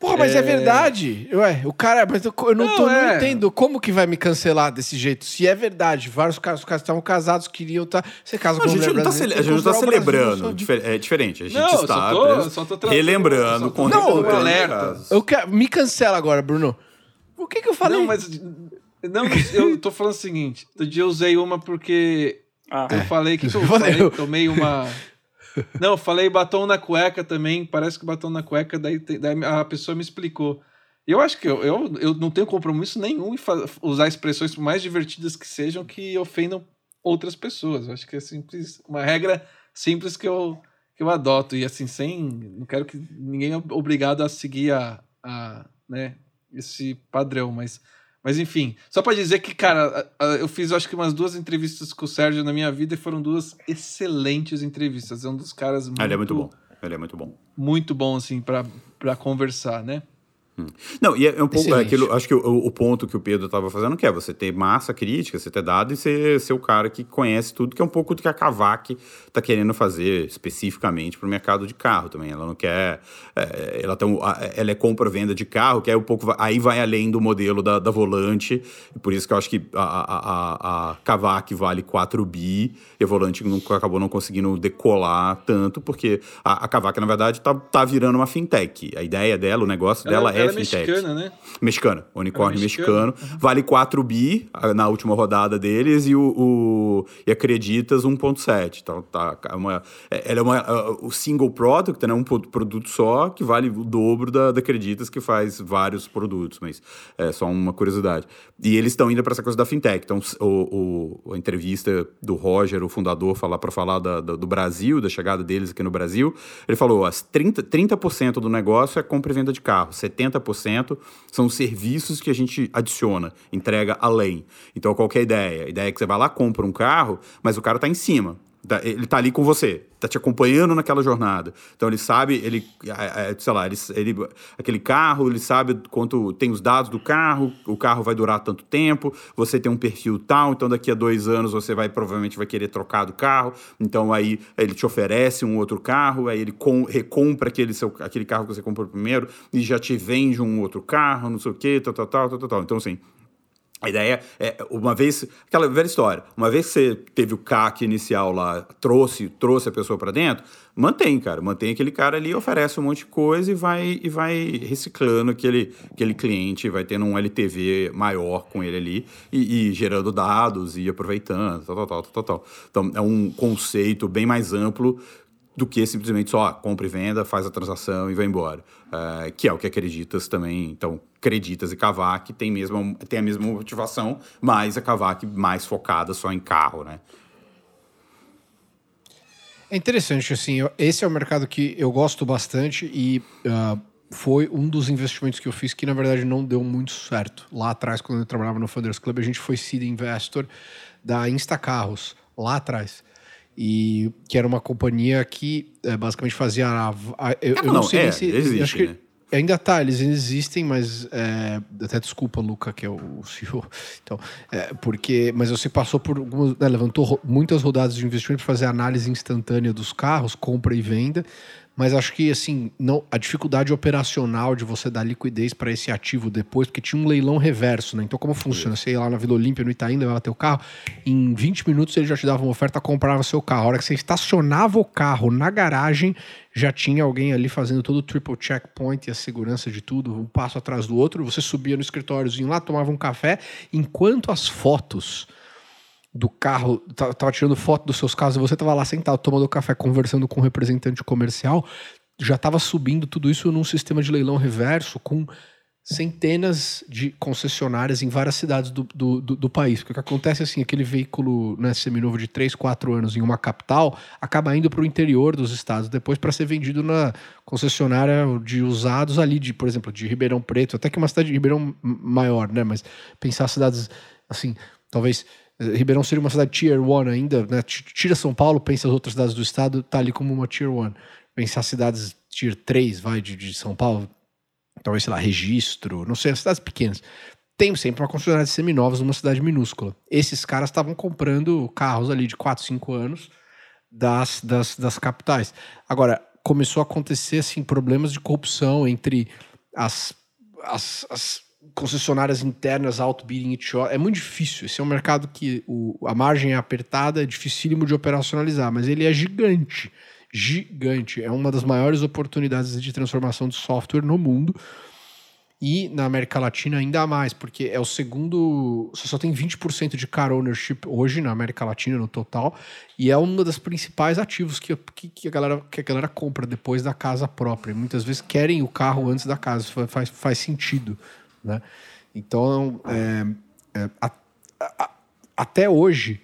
Porra, mas é, é verdade. Ué, o cara. Mas eu, eu não, não, tô, é. não entendo como que vai me cancelar desse jeito. Se é verdade, vários caras, os caras estavam casados, queriam estar. Tá, você casa com a gente não tá A gente não tá celebrando. é diferente. A gente não, está só tô, só tô relembrando. Tô, não, alerta. Eu quero, me cancela agora, Bruno. O que que eu falei? Não, mas. Não, eu tô falando o seguinte. Do dia eu usei uma porque. Ah, eu é. falei que eu falei, tomei uma. Não, falei batom na cueca também. Parece que batom na cueca, daí, daí a pessoa me explicou. Eu acho que eu, eu, eu não tenho compromisso nenhum em usar expressões mais divertidas que sejam que ofendam outras pessoas. Eu acho que é simples, uma regra simples que eu, que eu adoto. E assim, sem. Não quero que ninguém é obrigado a seguir a, a, né, esse padrão, mas mas enfim, só para dizer que, cara, eu fiz acho que umas duas entrevistas com o Sérgio na minha vida e foram duas excelentes entrevistas. É um dos caras muito. Ele é muito bom. Ele é muito bom. Muito bom, assim, para conversar, né? Não, e é um pouco é aquilo, acho que o, o, ponto que o Pedro estava fazendo que é você ter massa crítica, você ter dado e ser, ser o cara que conhece tudo, que é um pouco do que a Kavak está querendo fazer especificamente para o mercado de carro também. Ela não quer. É, ela, tem, ela é compra-venda de carro, que é um pouco. Aí vai além do modelo da, da volante, e por isso que eu acho que a, a, a, a Kavak vale 4 bi e a volante nunca, acabou não conseguindo decolar tanto, porque a, a Kavak, na verdade, está tá virando uma fintech. A ideia dela, o negócio ela, dela é ela é mexicana, né? Mexicana, unicórnio é mexicano. Uhum. Vale 4 bi na última rodada deles e o, o e acreditas 1.7. Então tá, é uma, é, ela é uma, o single product, né, um produto só que vale o dobro da, da acreditas que faz vários produtos, mas é só uma curiosidade. E eles estão indo para essa coisa da fintech. Então o, o, a entrevista do Roger, o fundador, falar para falar da, da, do Brasil, da chegada deles aqui no Brasil, ele falou: as 30, 30% do negócio é compra e venda de carro, 70% 50% são serviços que a gente adiciona, entrega além. Então, qual é a ideia? A ideia é que você vai lá, compra um carro, mas o cara está em cima. Ele tá ali com você, tá te acompanhando naquela jornada. Então ele sabe, ele, é, é, sei lá, ele, ele, aquele carro, ele sabe quanto tem os dados do carro, o carro vai durar tanto tempo, você tem um perfil tal, então daqui a dois anos você vai provavelmente vai querer trocar do carro, então aí ele te oferece um outro carro, aí ele com, recompra aquele, seu, aquele carro que você comprou primeiro e já te vende um outro carro, não sei o que, tal, tal, tal, tal, tal. Então assim, a ideia é, uma vez, aquela velha história, uma vez que você teve o CAC inicial lá, trouxe, trouxe a pessoa para dentro, mantém, cara, mantém aquele cara ali, oferece um monte de coisa e vai, e vai reciclando aquele, aquele cliente, vai tendo um LTV maior com ele ali e, e gerando dados e aproveitando, tal, tal, tal, tal, tal. Então é um conceito bem mais amplo do que simplesmente só ah, compra e venda, faz a transação e vai embora. Uh, que é o que acreditas também. Então, acreditas e Cavac tem, mesmo, tem a mesma motivação, mas a Cavac mais focada só em carro, né? É interessante, assim, esse é o mercado que eu gosto bastante e uh, foi um dos investimentos que eu fiz que, na verdade, não deu muito certo. Lá atrás, quando eu trabalhava no Funders Club, a gente foi seed investor da Instacarros, lá atrás e que era uma companhia que é, basicamente fazia a, a, eu, eu, não, não sei é, se existe, acho que né? ainda tá, eles existem, mas é, até desculpa, Luca, que é o CEO. Então, é, porque, mas você passou por algumas, né, levantou muitas rodadas de investimento para fazer análise instantânea dos carros, compra e venda mas acho que assim, não, a dificuldade operacional de você dar liquidez para esse ativo depois, porque tinha um leilão reverso, né? Então, como funciona? Você ia lá na Vila Olímpia, no Itaim, levava teu carro, em 20 minutos ele já te dava uma oferta, comprava seu carro. A hora que você estacionava o carro na garagem, já tinha alguém ali fazendo todo o triple checkpoint e a segurança de tudo, um passo atrás do outro. Você subia no escritóriozinho lá, tomava um café, enquanto as fotos do carro, tava tirando foto dos seus carros e você tava lá sentado tomando café, conversando com um representante comercial, já tava subindo tudo isso num sistema de leilão reverso com centenas de concessionárias em várias cidades do, do, do, do país. Porque o que acontece é assim, aquele veículo né, seminovo de 3, 4 anos em uma capital acaba indo para o interior dos estados depois para ser vendido na concessionária de usados ali, de, por exemplo, de Ribeirão Preto, até que uma cidade de Ribeirão maior, né? Mas pensar cidades assim, talvez Ribeirão seria uma cidade tier 1 ainda, né? Tira São Paulo, pensa as outras cidades do estado, tá ali como uma tier 1. Pensar cidades tier 3, vai, de, de São Paulo, talvez, sei lá, registro, não sei, cidades pequenas. Tem sempre uma concessionária de seminovos numa cidade minúscula. Esses caras estavam comprando carros ali de 4, 5 anos das, das, das capitais. Agora, começou a acontecer, assim, problemas de corrupção entre as, as, as concessionárias internas each other. É muito difícil. Esse é um mercado que o, a margem é apertada, é dificílimo de operacionalizar, mas ele é gigante. Gigante. É uma das maiores oportunidades de transformação de software no mundo. E na América Latina ainda mais, porque é o segundo. Você só tem 20% de car ownership hoje na América Latina no total. E é uma das principais ativos que, que, que a, galera, que a galera compra depois da casa própria. Muitas vezes querem o carro antes da casa. Faz, faz sentido. Né? Então, é, é, a, a, até hoje,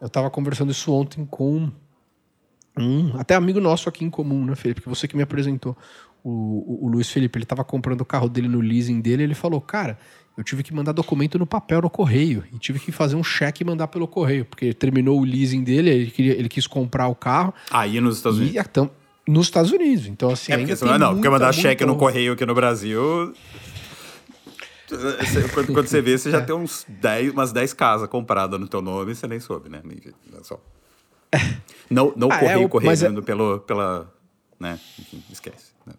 eu estava conversando isso ontem com um, até amigo nosso aqui em comum, né, Felipe? Porque você que me apresentou, o, o, o Luiz Felipe, ele estava comprando o carro dele no leasing dele, ele falou, cara, eu tive que mandar documento no papel no correio e tive que fazer um cheque e mandar pelo correio, porque terminou o leasing dele, ele, queria, ele quis comprar o carro. Aí nos Estados Unidos? E, nos Estados Unidos. Então, assim, É ainda porque, senão, não, porque muita, mandar muita- cheque no correio aqui no Brasil. Quando, quando você vê, você já tem uns 10, umas 10 casas compradas no teu nome e você nem soube, né? Só. Não, não Ah, é, correio o- correio mas é- pelo, pela. Né? Enfim, esquece. né?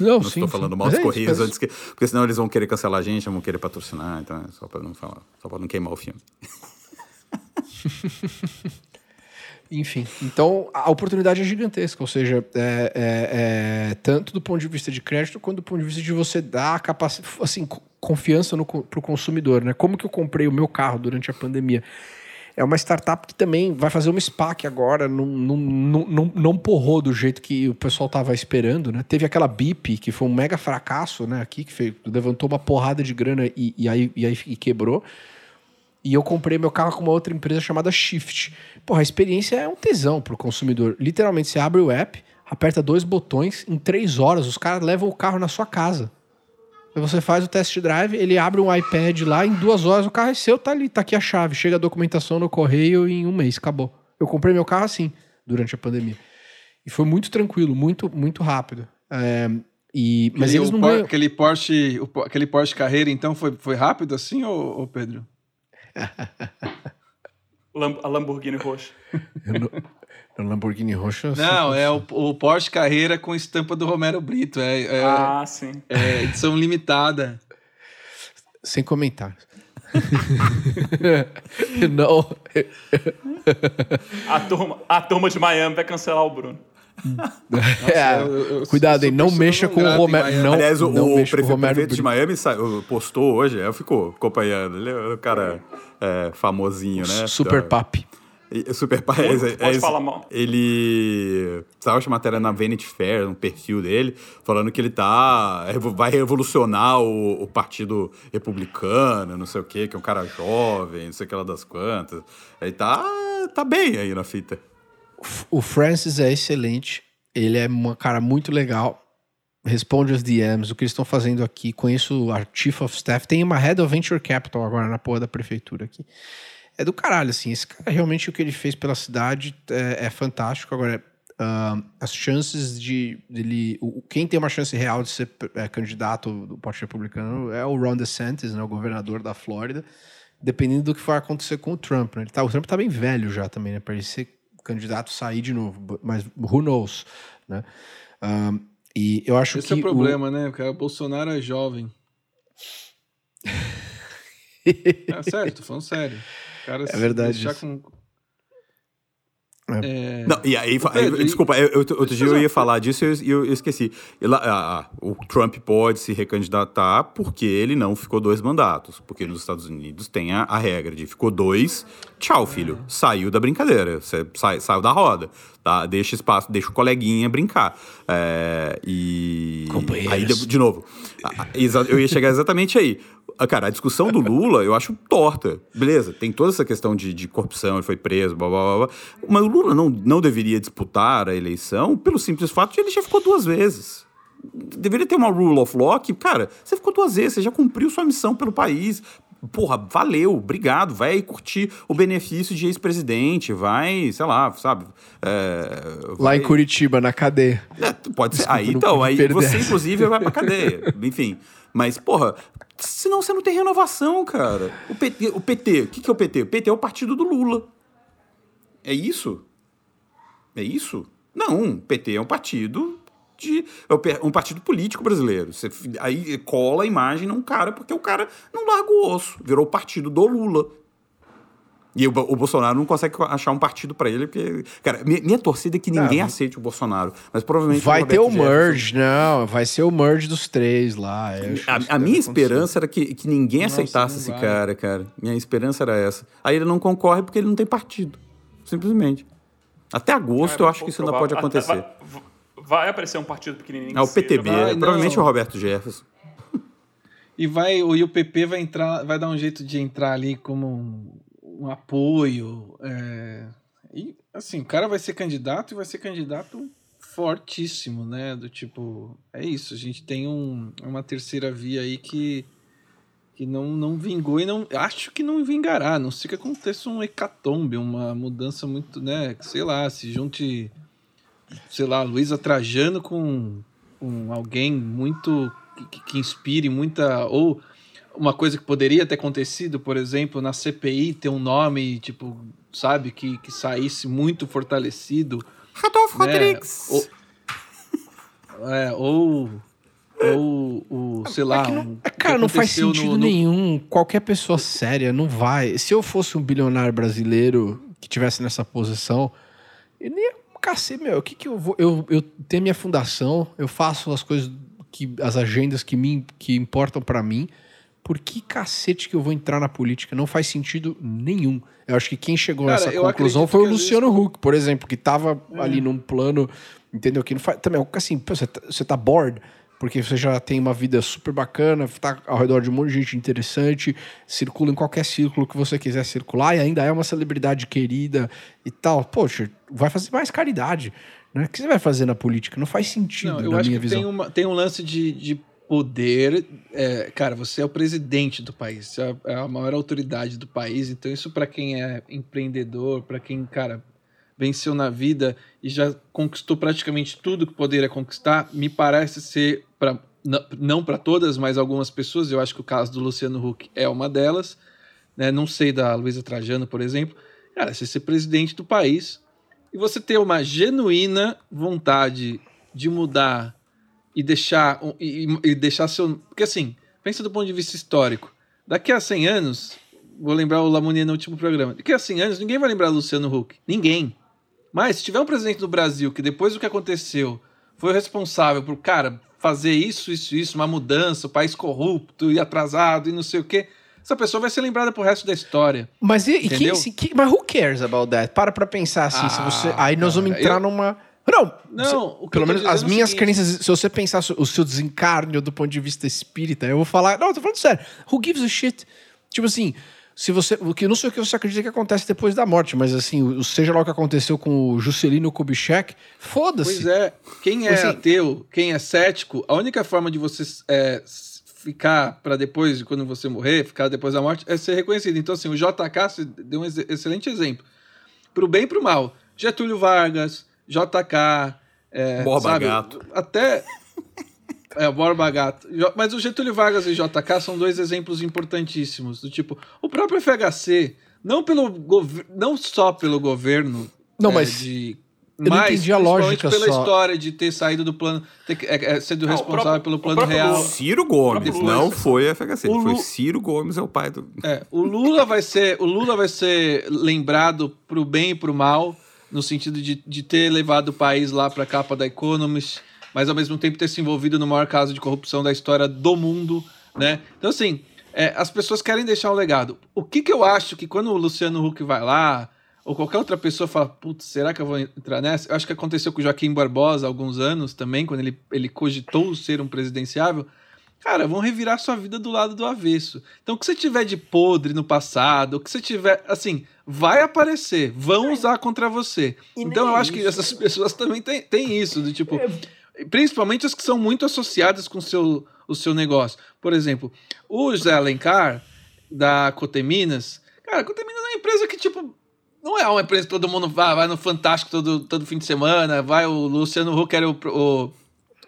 Não, Não sim, estou falando sim. mal dos é correios antes que. Porque senão eles vão querer cancelar a gente, vão querer patrocinar, então é só para não falar, só para não queimar o filme. Enfim, então a oportunidade é gigantesca, ou seja, é, é- é tanto do ponto de vista de crédito quanto do ponto de vista de você dar a capacidade, assim, confiança co- pro consumidor, né? Como que eu comprei o meu carro durante a pandemia? É uma startup que também vai fazer uma SPAC agora, não, porrou do jeito que o pessoal estava esperando, né? Teve aquela BIP, que foi um mega fracasso, né? Aqui, que fez- levantou uma porrada de grana e, e aí, e aí e quebrou. E eu comprei meu carro com uma outra empresa chamada Shift. Porra, a experiência é um tesão pro consumidor. Literalmente, você abre o app, aperta dois botões, em três horas os caras levam o carro na sua casa. Você faz o test drive, ele abre um iPad lá, em duas horas o carro é seu, tá ali, tá aqui a chave. Chega a documentação no correio em um mês, acabou. Eu comprei meu carro assim, durante a pandemia. E foi muito tranquilo, muito, muito rápido. É, e, mas Aquele- eles o não Por- ganham. Aquele Porsche, o aquele Porsche Carreira, então, foi, foi rápido assim, ô, ô Pedro? A Lamborghini roxa. No Lamborghini roxo. assim, Não, é o, o Porsche Carreira com estampa do Romero Brito. É, é- Ah, sim. é edição limitada. Sem comentários. não. A turma, a turma de Miami vai cancelar o Bruno. É, eu- eu- eu cuidado, hein? Não mexa com o Romero. Não, Aliás, o, não o o prefeito de. Miami postou hoje, eu ficou acompanhando. Ele é um cara é, famosinho, né? Super Da- papi. Super pai. Pode- é- é pode isso. falar mal. Ele. Saiu essa matéria na Vanity Fair, no perfil dele, falando que ele tá. vai revolucionar o, o Partido Republicano, não sei o quê, que é um cara jovem, não sei o que lá das quantas. Ele tá, tá bem aí na fita. O Francis é excelente. Ele é um cara muito legal. Responde as DMs, o que eles estão fazendo aqui. Conheço a Chief of Staff. Tem uma Head of Venture Capital agora na porra da prefeitura aqui. É do caralho, assim. Esse cara, realmente, o que ele fez pela cidade é, é fantástico. Agora, ah, as chances de dele. o- Quem tem uma chance real de ser é, candidato do Partido Republicano é o Ron DeSantis, né, o governador da Flórida. Dependendo do que for acontecer com o Trump. Né? Ele tá, o Trump tá bem velho já também, né? Pra ele ser candidato sair de novo. Mas who knows, né? E eu acho Esse que. é o problema, né? Porque o Bolsonaro é jovem. É sério, tô falando sério. O cara É verdade deixar com... É. É, Não, e aí, Pedro, e- desculpa, eu, eu- outro dia eu ia falar disso e eu, eu- esqueci. Lá, ah, ah, o Trump pode se recandidatar porque ele não ficou dois mandatos. Porque nos Estados Unidos tem a, a regra de ficou dois, tchau, filho. Saiu da brincadeira, você sai, saiu da roda. Tá? Deixa espaço, deixa o coleguinha brincar. É, e. Companheiros. Aí, de, de novo, eu ia chegar exatamente aí. Ah, Cara, a discussão do Lula eu acho torta. Beleza, tem toda essa questão de, de corrupção, ele foi preso, blá blá blá. blá. Mas o Lula não, não deveria disputar a eleição pelo simples fato de ele já ficou duas vezes. Deveria ter uma rule of law que, cara, você ficou duas vezes, você já cumpriu sua missão pelo país. Porra, valeu, obrigado. Vai curtir o benefício de ex-presidente, vai, sei lá, sabe? é, Lá vai- em Curitiba, na cadeia. é, pode ser. Desculpa, Aí, então, aí perder você, inclusive, vai pra cadeia. Enfim. Mas, porra, senão você não tem renovação, cara. O PT, o PT, o que, que é o PT? O PT é o partido do Lula. É isso? É isso? Não, o PT é um partido de. É um partido político brasileiro. Você, aí cola a imagem num cara, porque o cara não larga o osso. Virou o partido do Lula. E o, o Bolsonaro não consegue achar um partido pra ele, porque. Cara, minha, minha torcida é que ninguém Ah, aceite o Bolsonaro. Mas provavelmente. Vai ter o merge, não. Vai ser o merge dos três lá. A, a minha acontecer. esperança era que, que ninguém Nossa, aceitasse não esse cara, cara. Minha esperança era essa. Aí ele não concorre porque ele não tem partido. Simplesmente. Até agosto eu acho que isso ainda pode acontecer. até Vai, vai aparecer um partido pequenininho. É o PTB, vai- provavelmente não. o Roberto Jefferson. E vai, o- e o PP vai entrar, vai dar um jeito de entrar ali como um, um apoio. é, e assim, o cara vai ser candidato e vai ser candidato fortíssimo, né? Do tipo, é isso, a gente tem um, uma terceira via aí que, que não, não vingou e não. Acho que não vingará, a não sei que aconteça um hecatombe, uma mudança muito, né? Sei lá, se junte sei lá, Luísa Trajano com, com alguém muito que, que inspire muita ou uma coisa que poderia ter acontecido, por exemplo, na CPI ter um nome, tipo, sabe, que, que saísse muito fortalecido. Radolfo né? Rodrigues. Ou, é, ou, ou, ou sei lá. É não- um- é, cara, não faz aconteceu no- sentido no- nenhum. Qualquer pessoa séria não vai. Se eu fosse um bilionário brasileiro que tivesse nessa posição, eu nem ia cacete, meu. O que que eu vou. Eu, eu tenho minha fundação, eu faço as coisas, que as agendas que, me, que importam pra mim. Por que cacete que eu vou entrar na política? Não faz sentido nenhum. Eu acho que quem chegou Cara, nessa conclusão foi o Luciano Huck, por exemplo, que tava É. ali num plano, entendeu? Que não faz. Também, assim, você tá, você tá bored, porque você já tem uma vida super bacana, tá ao redor de um monte de gente interessante, circula em qualquer círculo que você quiser circular e ainda é uma celebridade querida e tal. Poxa, vai fazer mais caridade. Né? O que você vai fazer na política? Não faz sentido, Não, eu na acho minha que visão. tem, uma, tem um lance de, de poder. é, cara, você é o presidente do país, você é a- é a maior autoridade do país. Então, isso para quem é empreendedor, para quem, cara, venceu na vida e já conquistou praticamente tudo que poderia conquistar, me parece ser para não para todas, mas algumas pessoas. Eu acho que o caso do Luciano Huck é uma delas. Né? Não sei da Luísa Trajano, por exemplo. Cara, você ser presidente do país e você ter uma genuína vontade de mudar e deixar e, e- deixar seu porque assim pensa do ponto de vista histórico daqui a 100 anos vou lembrar o Lamonier no último programa daqui a 100 anos ninguém vai lembrar Luciano Huck ninguém mas se tiver um presidente do Brasil que depois do que aconteceu foi o responsável por cara fazer isso isso isso uma mudança o país corrupto e atrasado e não sei o quê essa pessoa vai ser lembrada pro resto da história Mas e, e quem, se- que- mas who cares about that? Para pra pensar assim, se Ah, você, aí nós vamos entrar eu- numa não, Não, se- pelo menos as é minhas seguinte- crenças, se você pensar o seu desencarne do ponto de vista espírita, eu vou falar, não, eu tô falando sério. Who gives a shit? Tipo assim, se você, o que eu não sei o que você acredita que acontece depois da morte, mas assim, o- seja lá o que aconteceu com o Juscelino Kubitschek, foda-se. Pois é, quem é Assim- ateu, quem é cético, a única forma de você é, ficar para depois, quando você morrer, ficar depois da morte, é ser reconhecido. Então, assim, o JK deu um ex- excelente exemplo. Pro bem e pro mal. Getúlio Vargas, JK, é, Borba sabe, Gato. Até. É, Borba Gato. Mas o Getúlio Vargas e o JK são dois exemplos importantíssimos. Do tipo, o próprio FHC, não, pelo não só pelo governo Não, é, mas de. eu não mas entendi a lógica pela só. história de ter saído do plano, ter, é, é, sendo Ah, o responsável próprio- pelo o plano real. Ciro Gomes, não foi FHC, O foi Ciro Gomes, é o pai do. É, o Lula vai ser, o Lula vai ser lembrado pro bem e pro mal, no sentido de, de ter levado o país lá para a capa da Economist, mas ao mesmo tempo ter se envolvido no maior caso de corrupção da história do mundo, né? Então assim, é, as pessoas querem deixar um legado. O que que eu acho que quando o Luciano Huck vai lá ou qualquer outra pessoa fala, putz, será que eu vou entrar nessa? Eu acho que aconteceu com o Joaquim Barbosa há alguns anos também, quando ele, ele cogitou ser um presidenciável. Cara, vão revirar sua vida do lado do avesso. Então, o que você tiver de podre no passado, o que você tiver, assim, vai aparecer, vão usar contra você. Então, eu acho que essas pessoas também têm, têm isso, do tipo, principalmente as que são muito associadas com o seu, o seu negócio. Por exemplo, o José Alencar, da Coteminas, cara, a Coteminas é uma empresa que, tipo, não é uma empresa que todo mundo vai, vai no Fantástico todo, todo fim de semana, vai o Luciano Huck era o, o,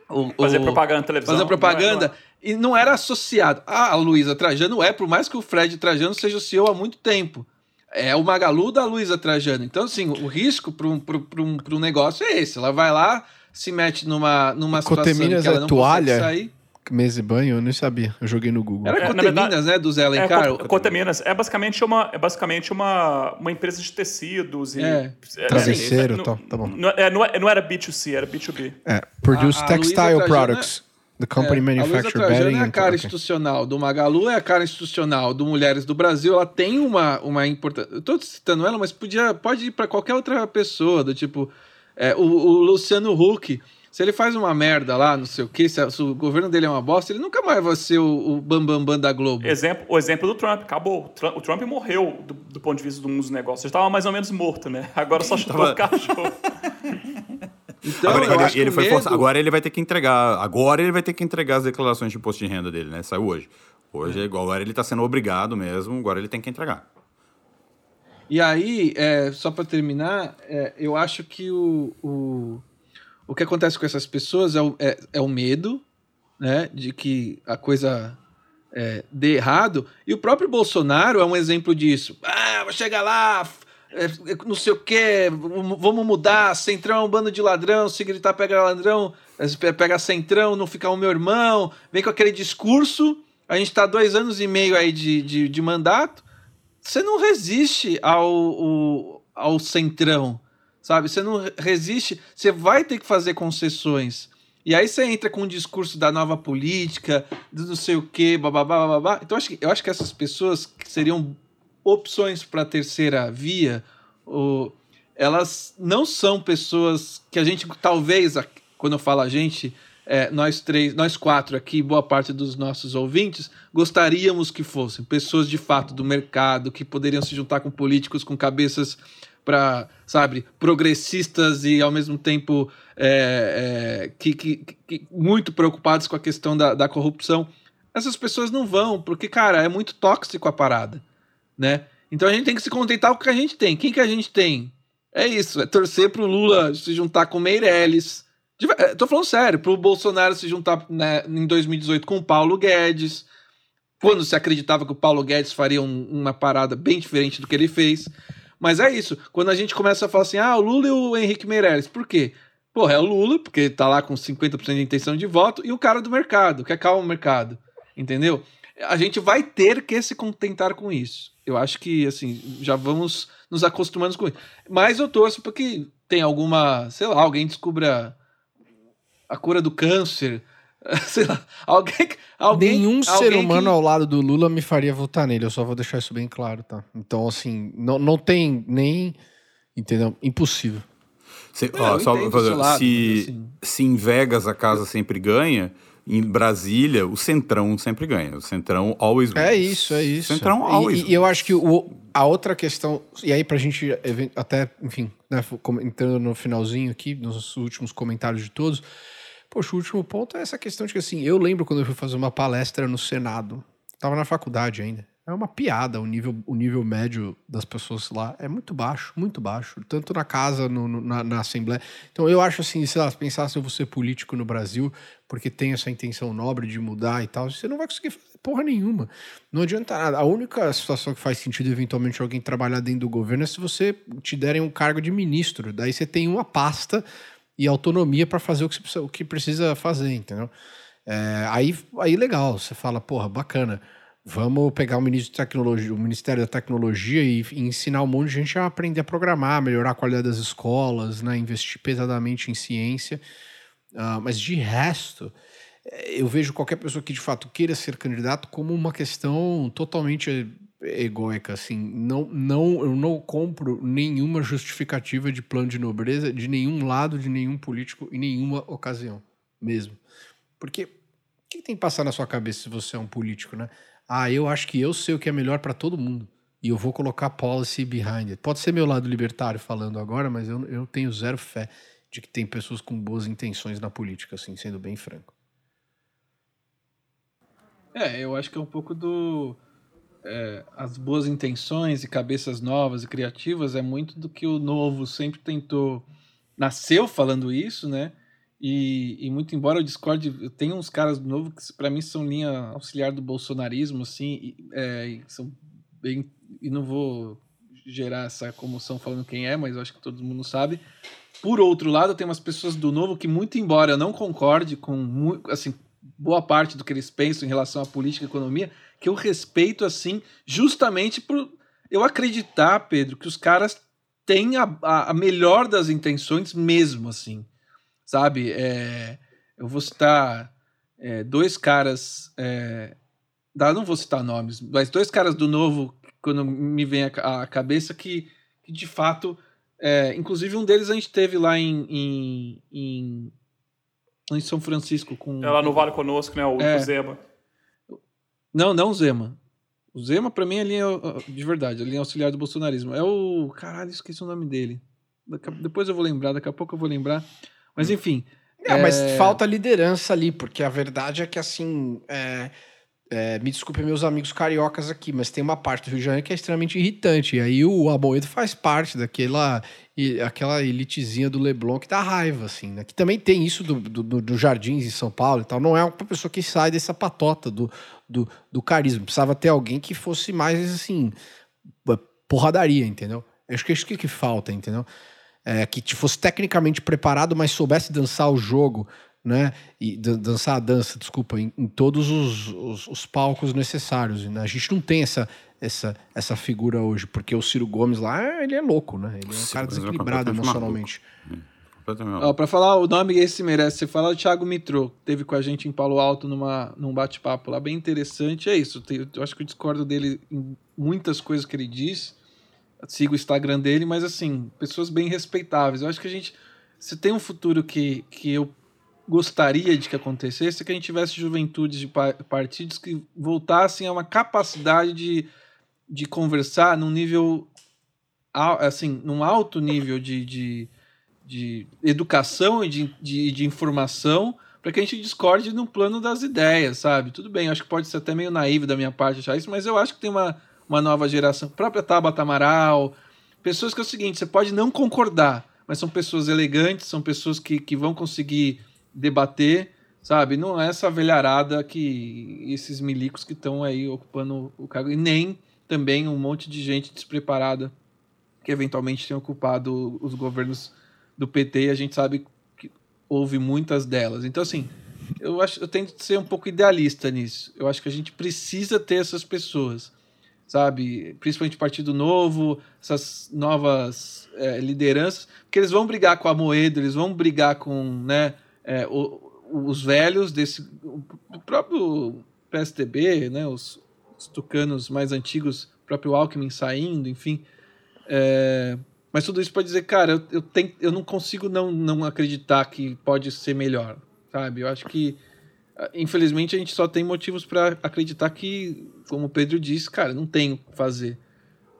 o- Fazer o- propaganda na televisão. fazer propaganda. Não é- E não era associado. Ah, a Luísa Trajano é, por mais que o Fred Trajano seja o CEO há muito tempo. É o Magalu da Luísa Trajano. Então, assim, o risco para um, um, pra um, pra um negócio é esse. Ela vai lá, se mete numa, numa situação Coteminas que ela é não toalha? consegue sair. Mesa e banho, eu nem sabia. Eu joguei no Google. Era É, na Coteminas, verdade- né, do Zé É, Alencar? Co- Coteminas é basicamente uma, é basicamente uma, uma empresa de tecidos e É. Travesseiro e não- tal, tá bom. Não, é, não, é- não era B2C, era B2B. É, produce A- a textile products. The company É, a manufacture Trajano bedding. é a and- cara institucional do Magalu, é a cara institucional do Mulheres do Brasil. Ela tem uma, uma importância. Eu tô citando ela, mas podia, pode ir para qualquer outra pessoa, do tipo. É, o, o Luciano Huck, se ele faz uma merda lá, não sei o quê, se, se o governo dele é uma bosta, ele nunca mais vai ser o, o bambambam bam, bam da Globo. Exemplo, o exemplo do Trump, acabou. O Trump, o Trump morreu do, do ponto de vista dos negócios. Ele estava mais ou menos morto, né? Agora só chutou o cachorro. Então, agora, ele, foi medo- forçado. agora ele vai ter que entregar. Agora ele vai ter que entregar as declarações de imposto de renda dele, né? Saiu hoje. Hoje, é. agora ele tá sendo obrigado mesmo, agora ele tem que entregar. E aí, é, só para terminar, é, eu acho que o, o, o que acontece com essas pessoas é o, é, é o medo, né, de que a coisa é, dê errado. E o próprio Bolsonaro é um exemplo disso. Ah, vou chegar lá, é, é, não sei o quê, vamos mudar, Centrão é um bando de ladrão, se gritar pega ladrão, é, pega Centrão, não fica o meu irmão, vem com aquele discurso, a gente está dois anos e meio aí de, de, de mandato, você não resiste ao, ao, ao Centrão, sabe? Você não resiste, você vai ter que fazer concessões. E aí você entra com o discurso da nova política, do não sei o quê, bababá, babá. Então eu acho, que, eu acho que essas pessoas que seriam opções para a terceira via, ou, elas não são pessoas que a gente talvez, quando eu falo a gente, é, nós três, nós quatro aqui, boa parte dos nossos ouvintes, gostaríamos que fossem pessoas de fato do mercado, que poderiam se juntar com políticos com cabeças para, sabe, progressistas e ao mesmo tempo é, é, que, que, que, muito preocupados com a questão da, da corrupção. Essas pessoas não vão, porque, cara, é muito tóxico a parada né? Então a gente tem que se contentar com o que a gente tem. Quem que a gente tem? É isso, é torcer pro Lula se juntar com Meirelles. É, tô falando sério, pro Bolsonaro se juntar né, em 2018 com o Paulo Guedes, quando se acreditava que o Paulo Guedes faria um, uma parada bem diferente do que ele fez. Mas é isso, quando a gente começa a falar assim, ah, o Lula e o Henrique Meirelles, por quê? Porra, é o Lula, porque tá lá com 50% de intenção de voto, e o cara do mercado, que acalma o mercado, entendeu? A gente vai ter que se contentar com isso. Eu acho que, assim, já vamos nos acostumando com isso. Mas eu torço para que tenha alguma, sei lá, alguém descubra a cura do câncer. Sei lá, alguém. alguém Nenhum alguém ser humano que... ao lado do Lula me faria votar nele, eu só vou deixar isso bem claro, tá? Então, assim, não, não tem nem. Entendeu? Impossível. Se, ó, só fazer, lado, se, assim... se em Vegas a casa sempre ganha, em Brasília, o Centrão sempre ganha. O Centrão always wins. É isso, é isso. Centrão always E, e eu acho que o, a outra questão, e aí pra gente até, enfim, né, entrando no finalzinho aqui, nos últimos comentários de todos, poxa, o último ponto é essa questão de que, assim, eu lembro quando eu fui fazer uma palestra no Senado, tava na faculdade ainda, é uma piada o nível, o nível médio das pessoas lá é muito baixo, muito baixo, tanto na casa, no, no, na, na, Assembleia. Então eu acho assim, se elas pensassem eu vou ser político no Brasil, porque tem essa intenção nobre de mudar e tal, você não vai conseguir fazer porra nenhuma. Não adianta nada. A única situação que faz sentido eventualmente alguém trabalhar dentro do governo é se você te derem um cargo de ministro. Daí você tem uma pasta e autonomia para fazer o que, precisa, o que precisa fazer, entendeu? É, aí, aí legal, você fala, porra, bacana. Vamos pegar o ministro de tecnologia, o Ministério da Tecnologia e, e, ensinar um monte de gente a aprender a programar, melhorar a qualidade das escolas, né, investir pesadamente em ciência. Uh, mas de resto, eu vejo qualquer pessoa que de fato queira ser candidato como uma questão totalmente egóica, assim. Não, não, eu não compro nenhuma justificativa de plano de nobreza de nenhum lado, de nenhum político, em nenhuma ocasião, mesmo. Porque o que tem que passar na sua cabeça se você é um político, né? ah, eu acho que eu sei o que é melhor para todo mundo. E eu vou colocar policy behind it. Pode ser meu lado libertário falando agora, mas eu, eu tenho zero fé de que tem pessoas com boas intenções na política, assim, sendo bem franco. É, eu acho que é um pouco do. É, as boas intenções e cabeças novas e criativas é muito do que o novo sempre tentou. Nasceu falando isso, né? E, e, muito embora eu discorde, tem uns caras novos que para mim são linha auxiliar do bolsonarismo, assim, e, é, e são bem. E não vou gerar essa comoção falando quem é, mas acho que todo mundo sabe. Por outro lado, tem umas pessoas do novo que, muito embora eu não concorde com assim, boa parte do que eles pensam em relação à política e economia, que eu respeito, assim, justamente por eu acreditar, Pedro, que os caras têm a, a, a melhor das intenções mesmo, assim sabe? É, eu vou citar é, dois caras, é, não vou citar nomes, mas dois caras do novo, quando me vem a, a cabeça, que, que, de fato, é, inclusive um deles a gente teve lá em, em, em, em São Francisco. com É lá no Vale Conosco, né? O, é, o Zema. Não, não o Zema. O Zema, pra mim, é linha, de verdade, a linha auxiliar do bolsonarismo. É o. Caralho, esqueci o nome dele. Depois eu vou lembrar, daqui a pouco eu vou lembrar. Mas hum. enfim. É, é... mas falta liderança ali, porque a verdade é que assim. É... É, me desculpe meus amigos cariocas aqui, mas tem uma parte do Rio de Janeiro que é extremamente irritante. E aí o Amoedo faz parte daquela e aquela elitezinha do Leblon que dá raiva, assim, né? Que também tem isso do, do, do Jardins em São Paulo e tal. Não é uma pessoa que sai dessa patota do, do, do carisma. Precisava ter alguém que fosse mais, assim, porradaria, entendeu? Acho que é isso que, que falta, entendeu? É, que fosse tecnicamente preparado, mas soubesse dançar o jogo, né? E dançar a dança, desculpa, em, em todos os, os, os, palcos necessários. Né? A gente não tem essa, essa, essa figura hoje, porque o Ciro Gomes lá, ele é louco, né? Ele é um cara é desequilibrado emocionalmente. Ó, pra falar o nome esse merece, você fala o Thiago Mitro, teve com a gente em Palo Alto numa, num bate-papo lá, bem interessante. É isso, eu acho que eu discordo dele em muitas coisas que ele diz. Sigo o Instagram dele, mas assim, pessoas bem respeitáveis. Eu acho que a gente. Se tem um futuro que, que eu gostaria de que acontecesse, é que a gente tivesse juventudes de partidos que voltassem a uma capacidade de, de conversar num nível. Assim, num alto nível de, de de educação e de, de, de informação para que a gente discorde no plano das ideias, sabe? Tudo bem, acho que pode ser até meio naivo da minha parte achar isso, mas eu acho que tem uma, uma nova geração, própria Tabata Amaral, pessoas que é o seguinte, você pode não concordar, mas são pessoas elegantes, são pessoas que, que vão conseguir debater, sabe? Não é essa velharada que esses milicos que estão aí ocupando o cargo, e nem também um monte de gente despreparada que eventualmente tem ocupado os governos do PT e a gente sabe que houve muitas delas. Então, assim, eu, acho, eu tento ser um pouco idealista nisso. Eu acho que a gente precisa ter essas pessoas, sabe? Principalmente Partido Novo, essas novas é, lideranças, porque eles vão brigar com a Moedo, eles vão brigar com né, é, o, os velhos desse. O próprio PSTB, né, os, os tucanos mais antigos, o próprio Alckmin saindo, enfim. É, mas tudo isso pode dizer, cara, eu, eu, tenho, eu não consigo não, não acreditar que pode ser melhor, sabe? Eu acho que, ah, infelizmente, a gente só tem motivos para acreditar que, como o Pedro disse, cara, não tem o que fazer.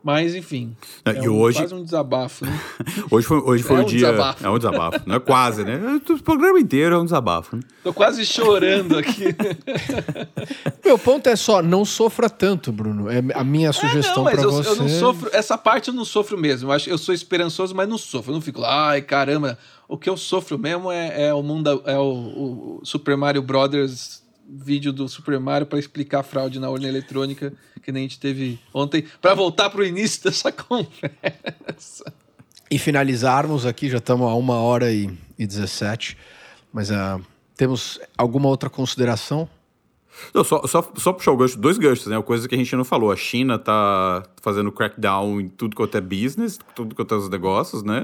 Mas, enfim. É, e um, hoje... quase um desabafo, né? hoje foi, hoje foi é o um dia. Desabafo. É um desabafo. Não é quase, né? O programa inteiro é um desabafo. Né? Tô quase chorando aqui. Meu ponto é só, não sofra tanto, Bruno. É a minha sugestão é, para você. Eu não sofro, essa parte eu não sofro mesmo. Eu, acho, eu sou esperançoso, mas não sofro. Eu não fico lá, ai caramba. O que eu sofro mesmo é, é o mundo, é o, o Super Mario Brothers vídeo do Super Mario para explicar a fraude na urna eletrônica que nem a gente teve ontem, para voltar para o início dessa conversa. E finalizarmos aqui, já estamos a uma hora e, e 17, mas uh, temos alguma outra consideração? Não, só, só, só puxar o gancho, dois ganchos, né? Coisa que a gente não falou. A China tá fazendo crackdown em tudo quanto é business, tudo quanto é os negócios, né?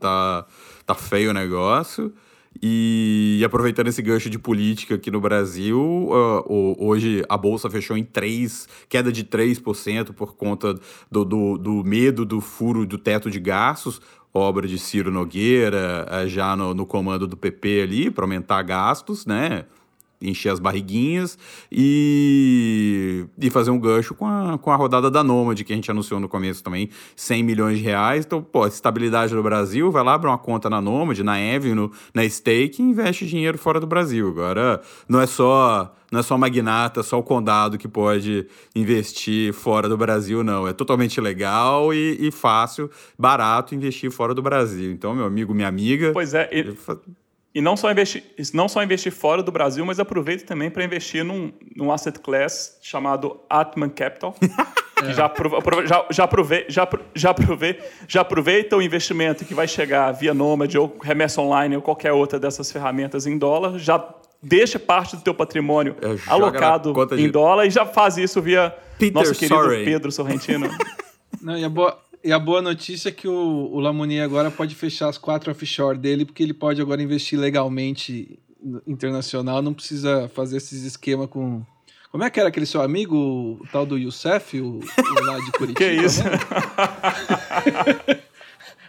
Tá, tá feio o negócio. E, aproveitando esse gancho de política aqui no Brasil, uh, hoje a Bolsa fechou em 3, queda de 3% por conta do, do, do, medo do furo do teto de gastos, obra de Ciro Nogueira, uh, já no, no comando do PP ali, para aumentar gastos, né? Encher as barriguinhas e, e fazer um gancho com a, com a rodada da Nômade, que a gente anunciou no começo também, 100 milhões de reais. Então, pô, estabilidade no Brasil, vai lá, abre uma conta na Nômade, na Avenue, na Stake e investe dinheiro fora do Brasil. Agora, não é só não é só magnata, só o condado que pode investir fora do Brasil, não. É totalmente legal e, e fácil, barato investir fora do Brasil. Então, meu amigo, minha amiga... Pois é... E... E não só investir, não só investir fora do Brasil, mas aproveita também para investir num, num asset class chamado Atman Capital. que já, já, já, aprove, já, já, aprove, já aproveita o investimento que vai chegar via Nomad ou remessa online ou qualquer outra dessas ferramentas em dólar, já deixa parte do teu patrimônio é, alocado em de... dólar e já faz isso via Peter nosso querido Sorry. Pedro Sorrentino. Não, e a boa, e a boa notícia é que o, o Lamoni agora pode fechar as quatro offshore dele, porque ele pode agora investir legalmente internacional, não precisa fazer esses esquemas com. Como é que era aquele seu amigo, o tal do Youssef, o, o lá de Curitiba? que isso? Né?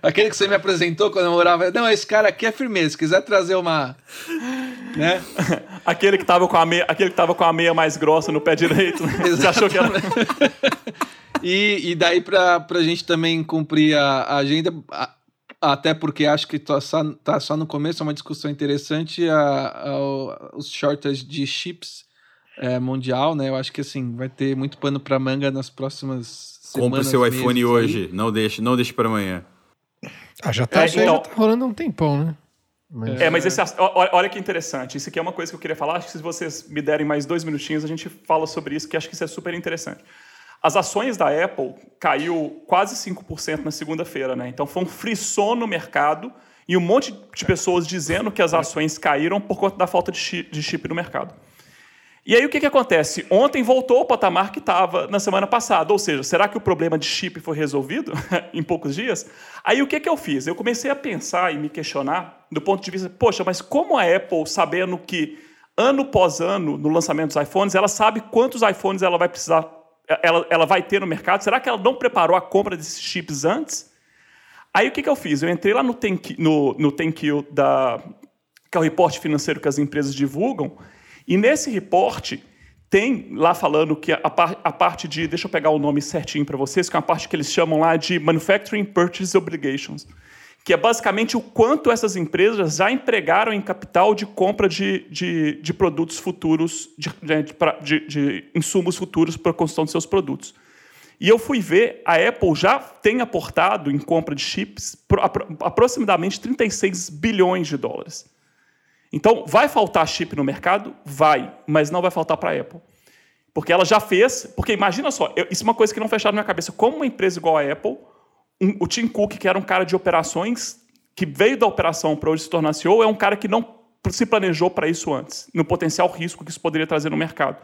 aquele que você me apresentou quando eu morava. Não, esse cara aqui é firmeza. Se quiser trazer uma. Né? aquele, que tava com a meia, aquele que tava com a meia mais grossa no pé direito. Né? Você achou que era. E, e daí, para a gente também cumprir a, a agenda, a, até porque acho que tá só, tá só no começo, é uma discussão interessante, a, a, os shortage de chips é, mundial, né? Eu acho que assim, vai ter muito pano para manga nas próximas semanas. Compre seu iPhone hoje, não deixe, não deixe para amanhã. Ah, já tá, É, então- tá rolando há um tempão, né? Mas- É, mas esse, olha que interessante. Isso aqui é uma coisa que eu queria falar. Acho que se vocês me derem mais dois minutinhos, a gente fala sobre isso, que acho que isso é super interessante. As ações da Apple caiu quase 5% na segunda-feira, né? Então foi um frisson no mercado e um monte de pessoas dizendo que as ações caíram por conta da falta de chip no mercado. E aí o que, que acontece? Ontem voltou ao patamar que estava na semana passada. Ou seja, será que o problema de chip foi resolvido em poucos dias? Aí o que, que eu fiz? Eu comecei a pensar e me questionar do ponto de vista, poxa, mas como a Apple, sabendo que ano após ano, no lançamento dos iPhones, ela sabe quantos iPhones ela vai precisar, ela, ela vai ter no mercado, será que ela não preparou a compra desses chips antes? Aí o que, que eu fiz? Eu entrei lá no Tenki, no, no Tenkio da que é o reporte financeiro que as empresas divulgam, e nesse reporte tem lá falando que a, par- a parte de, deixa eu pegar o nome certinho para vocês, que é uma parte que eles chamam lá de Manufacturing Purchase Obligations, que é basicamente o quanto essas empresas já empregaram em capital de compra de, de, de produtos futuros, de, pra- de- de insumos futuros para a construção de seus produtos. E eu fui ver, a Apple já tem aportado em compra de chips pro- apro- aproximadamente 36 bilhões de dólares. Então, vai faltar chip no mercado? Vai, mas não vai faltar para a Apple. Porque ela já fez. Porque imagina só, eu- isso é uma coisa que não fecharam na minha cabeça. Como uma empresa igual a Apple, um- o Tim Cook, que era um cara de operações, que veio da operação para hoje se tornar CEO, é um cara que não se planejou para isso antes, no potencial risco que isso poderia trazer no mercado.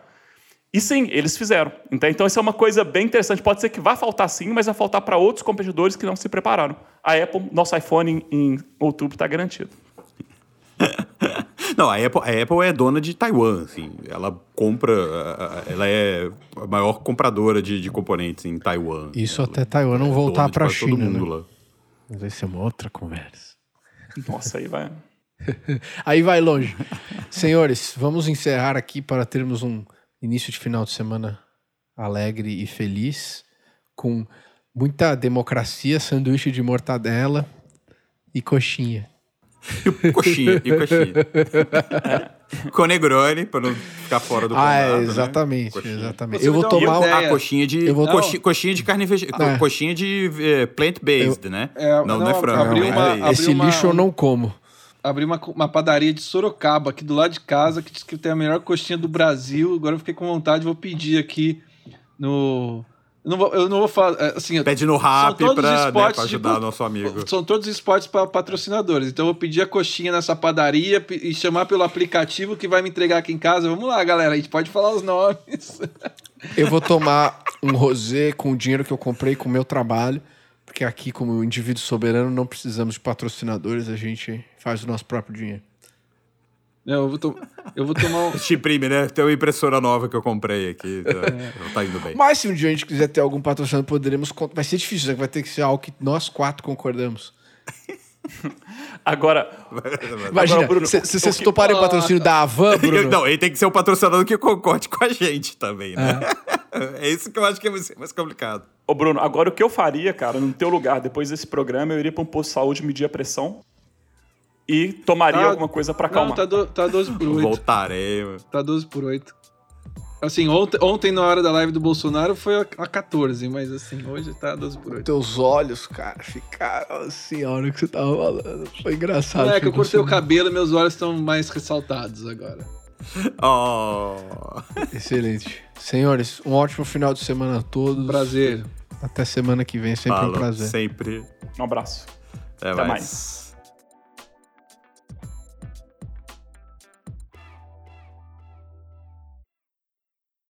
E sim, eles fizeram. Então, então, isso é uma coisa bem interessante. Pode ser que vá faltar sim, mas vai faltar para outros competidores que não se prepararam. A Apple, nosso iPhone em, em outubro está garantido. Não, a Apple, a Apple é dona de Taiwan, assim. Ela compra. a- a- Ela é a maior compradora de, de componentes em Taiwan. Isso Ela até Taiwan não é voltar de pra quase todo China, mundo né? lá. Mas vai ser uma outra conversa. Nossa, aí vai. Aí vai longe. Senhores, vamos encerrar aqui para termos um início de final de semana alegre e feliz, com muita democracia, sanduíche de mortadela e coxinha. E coxinha, e coxinha. Com Negroni, pra não ficar fora do Ah, é, né? exatamente, Coxinha. exatamente. Você Eu vou uma tomar um... Ah, coxinha de, Eu vou- coxinha, coxinha de carne vegetal. É. Coxinha de eh, plant-based, né? É, não, não, não, é frango. abriu não é uma- plant-based. Esse uma- lixo eu não como. Abri uma, uma padaria de Sorocaba aqui do lado de casa que diz que tem a melhor coxinha do Brasil. Agora eu fiquei com vontade, vou pedir aqui no. Eu não vou, eu não vou falar. é, Assim, Pede no são rap todos pra, né, pra ajudar o nosso amigo. São todos esportes para patrocinadores. Então eu vou pedir a coxinha nessa padaria e chamar pelo aplicativo que vai me entregar aqui em casa. Vamos lá, galera. A gente pode falar os nomes. Eu vou tomar um rosé com o dinheiro que eu comprei com o meu trabalho, porque aqui, como indivíduo soberano, não precisamos de patrocinadores, a gente faz o nosso próprio dinheiro. Não, eu, vou to- eu vou tomar um. Te imprime, né? Tem uma impressora nova que eu comprei aqui. Tá, tá indo bem. Mas se um dia a gente quiser ter algum patrocinador, poderemos. Vai ser difícil, né? vai ter que ser algo que nós quatro concordamos. Agora, Imagina, Agora, Bruno, se o- se vocês que- toparem o patrocínio da Avan, Bruno. Não, ele tem que ser um patrocinador que concorde com a gente também, né? É, isso que eu acho que vai ser mais complicado. ô Bruno, agora o que eu faria, cara, no teu lugar, depois desse programa, eu iria para um posto de saúde medir a pressão e tomaria Ah, alguma coisa para Não, acalmar. tá, do, tá 12 por 8. Voltarei. Tá 12 por 8. Assim, ontem, ontem na hora da live do Bolsonaro foi a, a 14, mas assim, hoje tá 12 por 8. Teus olhos, cara, ficaram assim a hora que você tava falando. Foi engraçado. Não é que eu cortei o cabelo e meus olhos estão mais ressaltados agora. Oh. Excelente. Senhores, um ótimo final de semana a todos. Prazer. Até semana que vem, sempre um Fala, prazer. Sempre. Um abraço. Até, Até mais. mais.